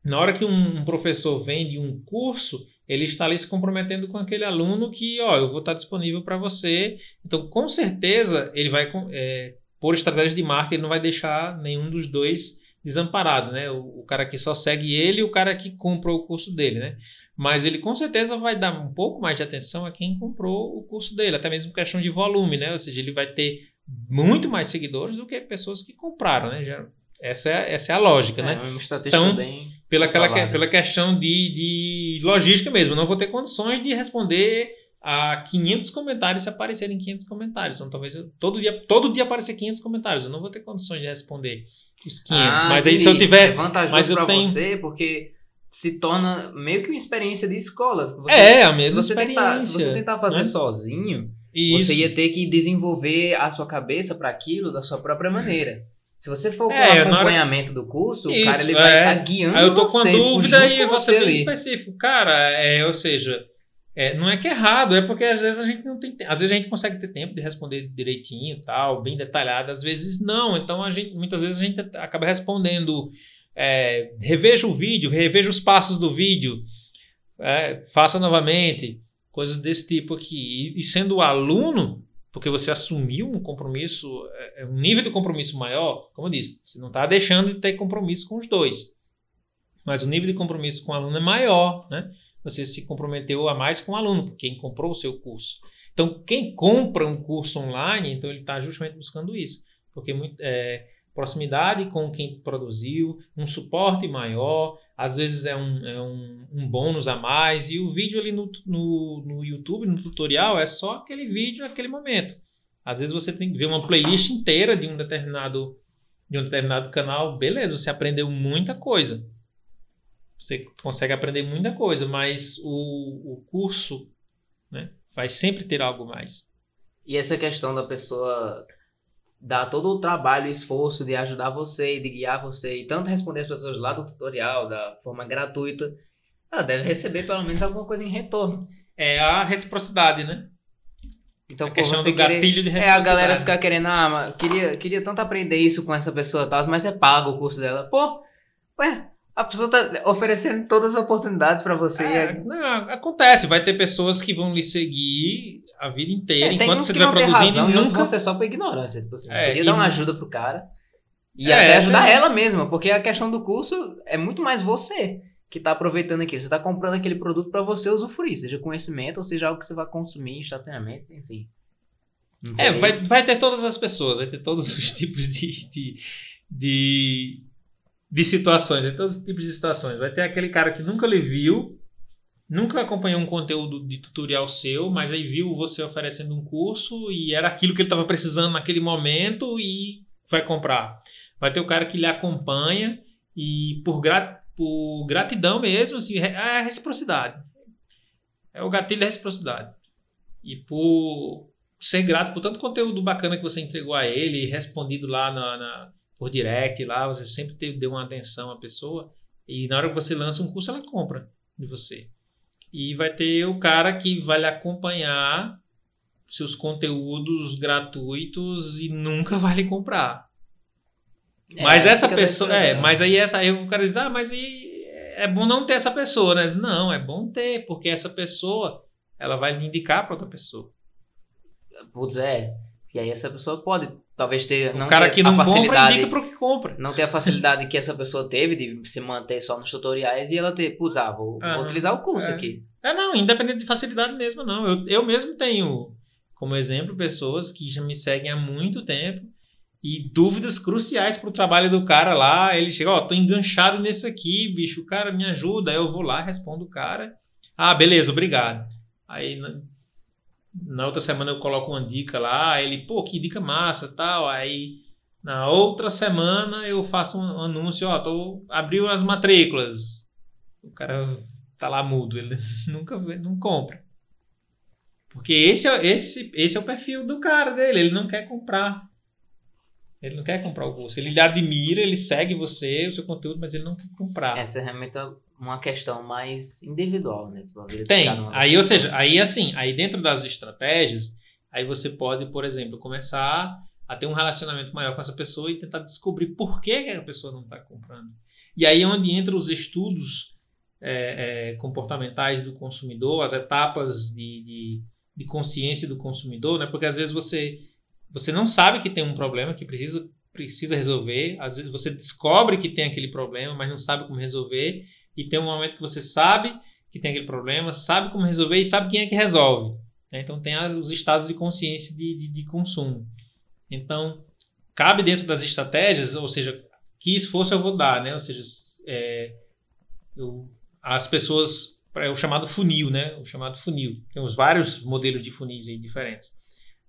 S2: na hora que um, professor vende um curso, ele está ali se comprometendo com aquele aluno que, ó, eu vou estar disponível para você. Então, com certeza, ele vai, é, por estratégia de marketing, ele não vai deixar nenhum dos dois desamparado, né? O, o cara que só segue ele e o cara que comprou o curso dele, né? Mas ele com certeza vai dar um pouco mais de atenção a quem comprou o curso dele, até mesmo questão de volume, né? Ou seja, ele vai ter muito mais seguidores do que pessoas que compraram, né? Já, essa, é, essa é a lógica,
S1: É,
S2: né?
S1: uma estatística
S2: Então,
S1: bem...
S2: pela, aquela, pela questão de, de logística mesmo. Não vou ter condições de responder a 500 comentários se aparecerem 500 comentários. Então, talvez eu- todo, dia, todo dia aparecer 500 comentários. Eu não vou ter condições de responder os 500.
S1: Ah,
S2: mas aí, se eu tiver.
S1: É vantajoso pra
S2: tenho-
S1: você, porque se torna meio que uma experiência de escola. Você-
S2: é, a
S1: se
S2: mesma
S1: você,
S2: experiência.
S1: tentar, se você tentar fazer
S2: né?
S1: sozinho,
S2: Isso.
S1: você ia ter que desenvolver a sua cabeça para aquilo da sua própria maneira. Se você for com
S2: É,
S1: o
S2: na hora-
S1: acompanhamento do curso, o
S2: Isso,
S1: cara ele vai
S2: é.
S1: estar guiando
S2: Aí eu tô com
S1: você,
S2: a
S1: tipo,
S2: dúvida
S1: junto
S2: e
S1: com
S2: você é bem
S1: ali.
S2: específico. Cara, é, ou seja, é, não é que é errado, é porque às vezes a gente não tem. Às vezes a gente consegue ter tempo de responder direitinho, tal, bem detalhado, às vezes não. Então a gente, muitas vezes a gente acaba respondendo. é, reveja o vídeo, reveja os passos do vídeo, é, faça novamente, coisas desse tipo aqui. E, e sendo aluno, porque você assumiu um compromisso, é, é um nível de compromisso maior, como eu disse, você não está deixando de ter compromisso com os dois. Mas o nível de compromisso com o aluno é maior, né? Você se comprometeu a mais com o aluno, quem comprou o seu curso. Então, quem compra um curso online, então ele está justamente buscando isso. Porque é, proximidade com quem produziu, um suporte maior, às vezes é um, é um, um bônus a mais, e o vídeo ali no, no, no YouTube, no tutorial, é só aquele vídeo naquele momento. Às vezes você tem que ver uma playlist inteira de um determinado, de um determinado canal, beleza, você aprendeu muita coisa. Você consegue aprender muita coisa, mas o, o curso né, vai sempre ter algo mais.
S1: E essa questão da pessoa dar todo o trabalho e esforço de ajudar você e de guiar você e tanto responder as pessoas lá do tutorial da forma gratuita, ela deve receber pelo menos alguma coisa em retorno.
S2: É a reciprocidade, né?
S1: Então,
S2: a
S1: pô,
S2: questão
S1: você
S2: do
S1: querer-
S2: gatilho de
S1: É, a
S2: reciprocidade.
S1: galera ficar querendo, ah, queria, queria tanto aprender isso com essa pessoa e tal, mas é pago o curso dela. Pô, ué, a pessoa tá oferecendo todas as oportunidades pra você.
S2: É, não, acontece, vai ter pessoas que vão lhe seguir a vida inteira,
S1: É,
S2: enquanto você estiver produzindo
S1: razão
S2: e nunca...
S1: vão ser só por ignorância. Tipo assim,
S2: É,
S1: queria
S2: e-
S1: dar uma ajuda pro cara e
S2: É,
S1: até ajudar
S2: tem-
S1: ela mesma, porque a questão do curso é muito mais você que tá aproveitando aquilo. Você tá comprando aquele produto pra você usufruir, seja conhecimento ou seja algo que você vai consumir instantaneamente, enfim.
S2: É, vai, vai ter todas as pessoas, vai ter todos os tipos de, de, de, de situações, ter todos os tipos de situações. Vai ter aquele cara que nunca lhe viu, nunca acompanhou um conteúdo de tutorial seu, mas aí viu você oferecendo um curso e era aquilo que ele estava precisando naquele momento e vai comprar. Vai ter o cara que lhe acompanha e por, gra, por gratidão mesmo, assim, é a reciprocidade. É o gatilho da reciprocidade. E por ser grato por tanto conteúdo bacana que você entregou a ele, respondido lá na, na por direct, lá, você sempre teve, deu uma atenção à pessoa. E na hora que você lança um curso, ela compra de você. E vai ter o cara que vai lhe acompanhar seus conteúdos gratuitos e nunca vai lhe comprar. É, mas essa pessoa. É, mas aí essa, aí o cara diz, ah, mas aí é bom não ter essa pessoa, né? Não, é bom ter, porque essa pessoa ela vai lhe indicar para outra pessoa.
S1: Putz, é. E aí essa pessoa pode talvez ter
S2: o não cara que não compra indica que compra.
S1: Não ter a facilidade que essa pessoa teve de se manter só nos tutoriais e ela ter, putz, ah, vou, vou utilizar o curso
S2: é.
S1: aqui.
S2: É, não, independente de facilidade mesmo, não. Eu, eu mesmo tenho como exemplo pessoas que já me seguem há muito tempo e dúvidas cruciais pro trabalho do cara lá. Ele chega, ó, oh, tô enganchado nesse aqui, bicho, o cara me ajuda. Aí eu vou lá, respondo o cara. Ah, beleza, obrigado. Aí na outra semana eu coloco uma dica lá, ele, pô, que dica massa, tal. Aí na outra semana eu faço um anúncio, ó, tô abriu as matrículas. O cara tá lá mudo, ele nunca vê, não compra. Porque esse é, esse, esse é o perfil do cara dele, ele não quer comprar. Ele não quer comprar o curso. Ele admira, ele segue você, o seu conteúdo, mas ele não quer comprar.
S1: Essa é realmente uma questão mais individual, né? Tipo,
S2: Tem. Aí, ou seja, aí assim, aí dentro das estratégias, aí você pode, por exemplo, começar a ter um relacionamento maior com essa pessoa e tentar descobrir por que, que a pessoa não está comprando. E aí é onde entra os estudos é, é, comportamentais do consumidor, as etapas de, de, de, consciência do consumidor, né? Porque às vezes você, você não sabe que tem um problema que precisa, precisa resolver, às vezes você descobre que tem aquele problema, mas não sabe como resolver, e tem um momento que você sabe que tem aquele problema, sabe como resolver e sabe quem é que resolve. Né? Então tem os estados de consciência de, de, de, consumo. Então, cabe dentro das estratégias, ou seja, que esforço eu vou dar, né? Ou seja, é, eu, as pessoas, é o chamado funil, né? O chamado funil. Tem os vários modelos de funis aí diferentes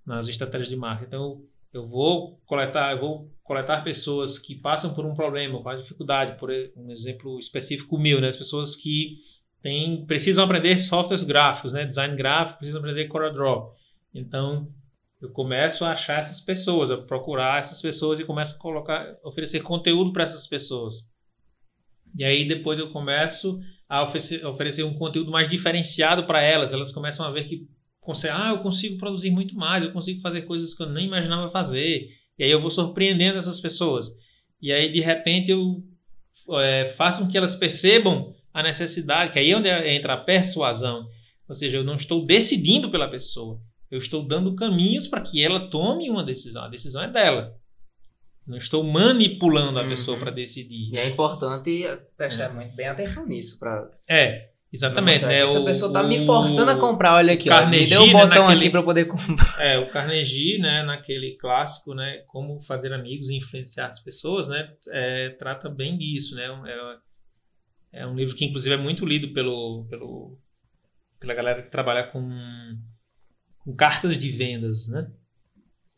S2: nas estratégias de marketing. Então, eu vou coletar, eu vou coletar pessoas que passam por um problema, com dificuldade, por um exemplo específico meu, né? As pessoas que têm, precisam aprender softwares gráficos, né? Design gráfico, precisam aprender CorelDRAW. Então, eu começo a achar essas pessoas, a procurar essas pessoas e começo a colocar, oferecer conteúdo para essas pessoas. E aí depois eu começo a oferecer, oferecer um conteúdo mais diferenciado para elas. Elas começam a ver que consegue, ah, eu consigo produzir muito mais, eu consigo fazer coisas que eu nem imaginava fazer. E aí eu vou surpreendendo essas pessoas. E aí, de repente, eu é, faço com que elas percebam a necessidade, que aí é onde entra a persuasão. Ou seja, eu não estou decidindo pela pessoa, eu estou dando caminhos para que ela tome uma decisão. A decisão é dela. Não estou manipulando a uhum. pessoa para decidir.
S1: E é importante prestar é. muito bem atenção nisso. Pra...
S2: É, Exatamente, né?
S1: Essa o, pessoa tá o, me forçando a comprar, olha aqui, ó, me deu um né, botão naquele, aqui para poder comprar.
S2: É, o Carnegie, né, naquele clássico, né, como fazer amigos e influenciar as pessoas, né, é, trata bem disso, né, é, é, um livro que inclusive é muito lido pelo, pelo pela galera que trabalha com, com cartas de vendas, né,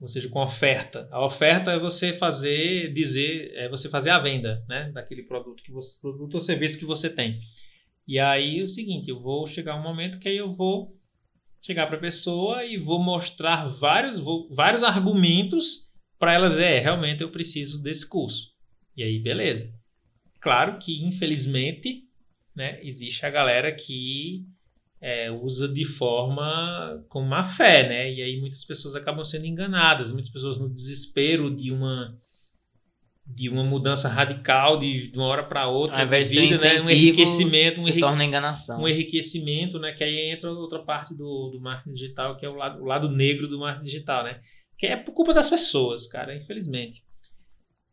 S2: ou seja, com oferta. A oferta é você fazer, dizer, é você fazer a venda, né, daquele produto que você, produto ou serviço que você tem. E aí é o seguinte, eu vou chegar um momento que aí eu vou chegar para a pessoa e vou mostrar vários, vou, vários argumentos para ela dizer, é, realmente eu preciso desse curso. E aí, beleza. Claro que, infelizmente, né, existe a galera que é, usa de forma com má fé, né? E aí muitas pessoas acabam sendo enganadas, muitas pessoas no desespero de uma de uma mudança radical de, de uma hora para outra
S1: de vida, né? um enriquecimento,
S2: um,
S1: se torna enganação.
S2: um enriquecimento, né? Que aí entra outra parte do, do marketing digital, que é o lado, o lado negro do marketing digital, né? Que é por culpa das pessoas, cara, infelizmente.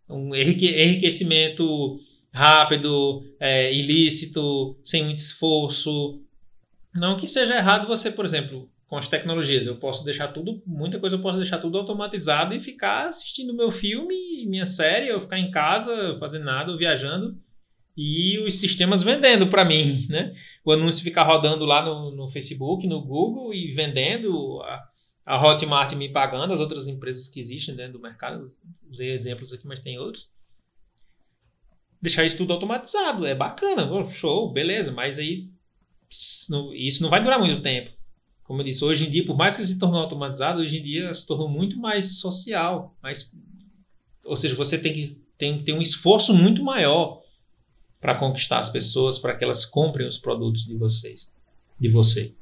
S2: Um enriquecimento rápido, é, ilícito, sem muito esforço. Não que seja errado você, por exemplo, com as tecnologias. Eu posso deixar tudo, muita coisa eu posso deixar tudo automatizado e ficar assistindo meu filme, minha série, eu ficar em casa fazendo nada, viajando e os sistemas vendendo para mim, né? O anúncio ficar rodando lá no, no Facebook, no Google e vendendo, a, a Hotmart me pagando, as outras empresas que existem dentro do mercado, usei exemplos aqui, mas tem outros. deixar isso tudo automatizado. É bacana, show, beleza, mas aí isso não vai durar muito tempo. Como eu disse, hoje em dia, por mais que se tornou automatizado, hoje em dia se tornou muito mais social. Mais, ou seja, você tem que tem, ter um esforço muito maior para conquistar as pessoas, para que elas comprem os produtos de vocês, de você.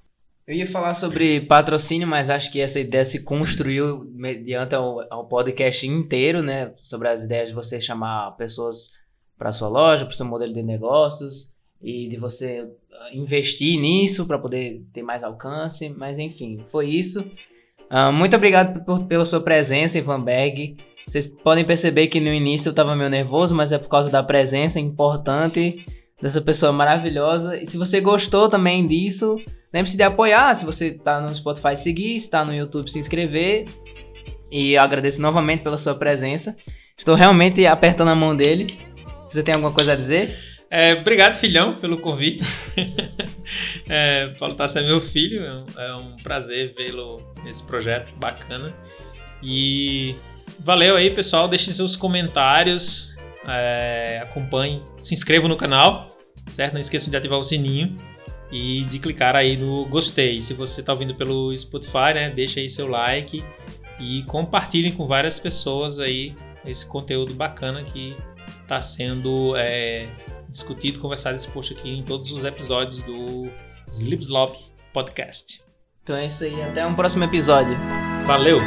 S1: Eu ia falar sobre patrocínio, mas acho que essa ideia se construiu mediante ao, ao podcast inteiro, né? Sobre as ideias de você chamar pessoas para sua loja, para o seu modelo de negócios e de você ah, investir nisso para poder ter mais alcance. Mas enfim, foi isso. Uh, muito obrigado por, pela sua presença, Ivanberg. Vocês podem perceber que no início eu estava meio nervoso, mas é por causa da presença importante dessa pessoa maravilhosa. E se você gostou também disso, lembre-se de apoiar. Se você está no Spotify, seguir. Se está no YouTube, se inscrever. E eu agradeço novamente pela sua presença. Estou realmente apertando a mão dele. Você tem alguma coisa a dizer?
S2: É, obrigado, filhão, pelo convite. é, Paulo Tassi é meu filho, é um, é um prazer vê-lo nesse projeto bacana. E valeu aí, pessoal. Deixem seus comentários, é, acompanhem, se inscrevam no canal, certo? Não esqueçam de ativar o sininho e de clicar aí no gostei. Se você está ouvindo pelo Spotify, né, deixa aí seu like e compartilhem com várias pessoas aí esse conteúdo bacana que está sendo é, discutido, conversado, exposto aqui em todos os episódios do Slip Slop Podcast.
S1: Então é isso aí, até um próximo episódio.
S2: Valeu!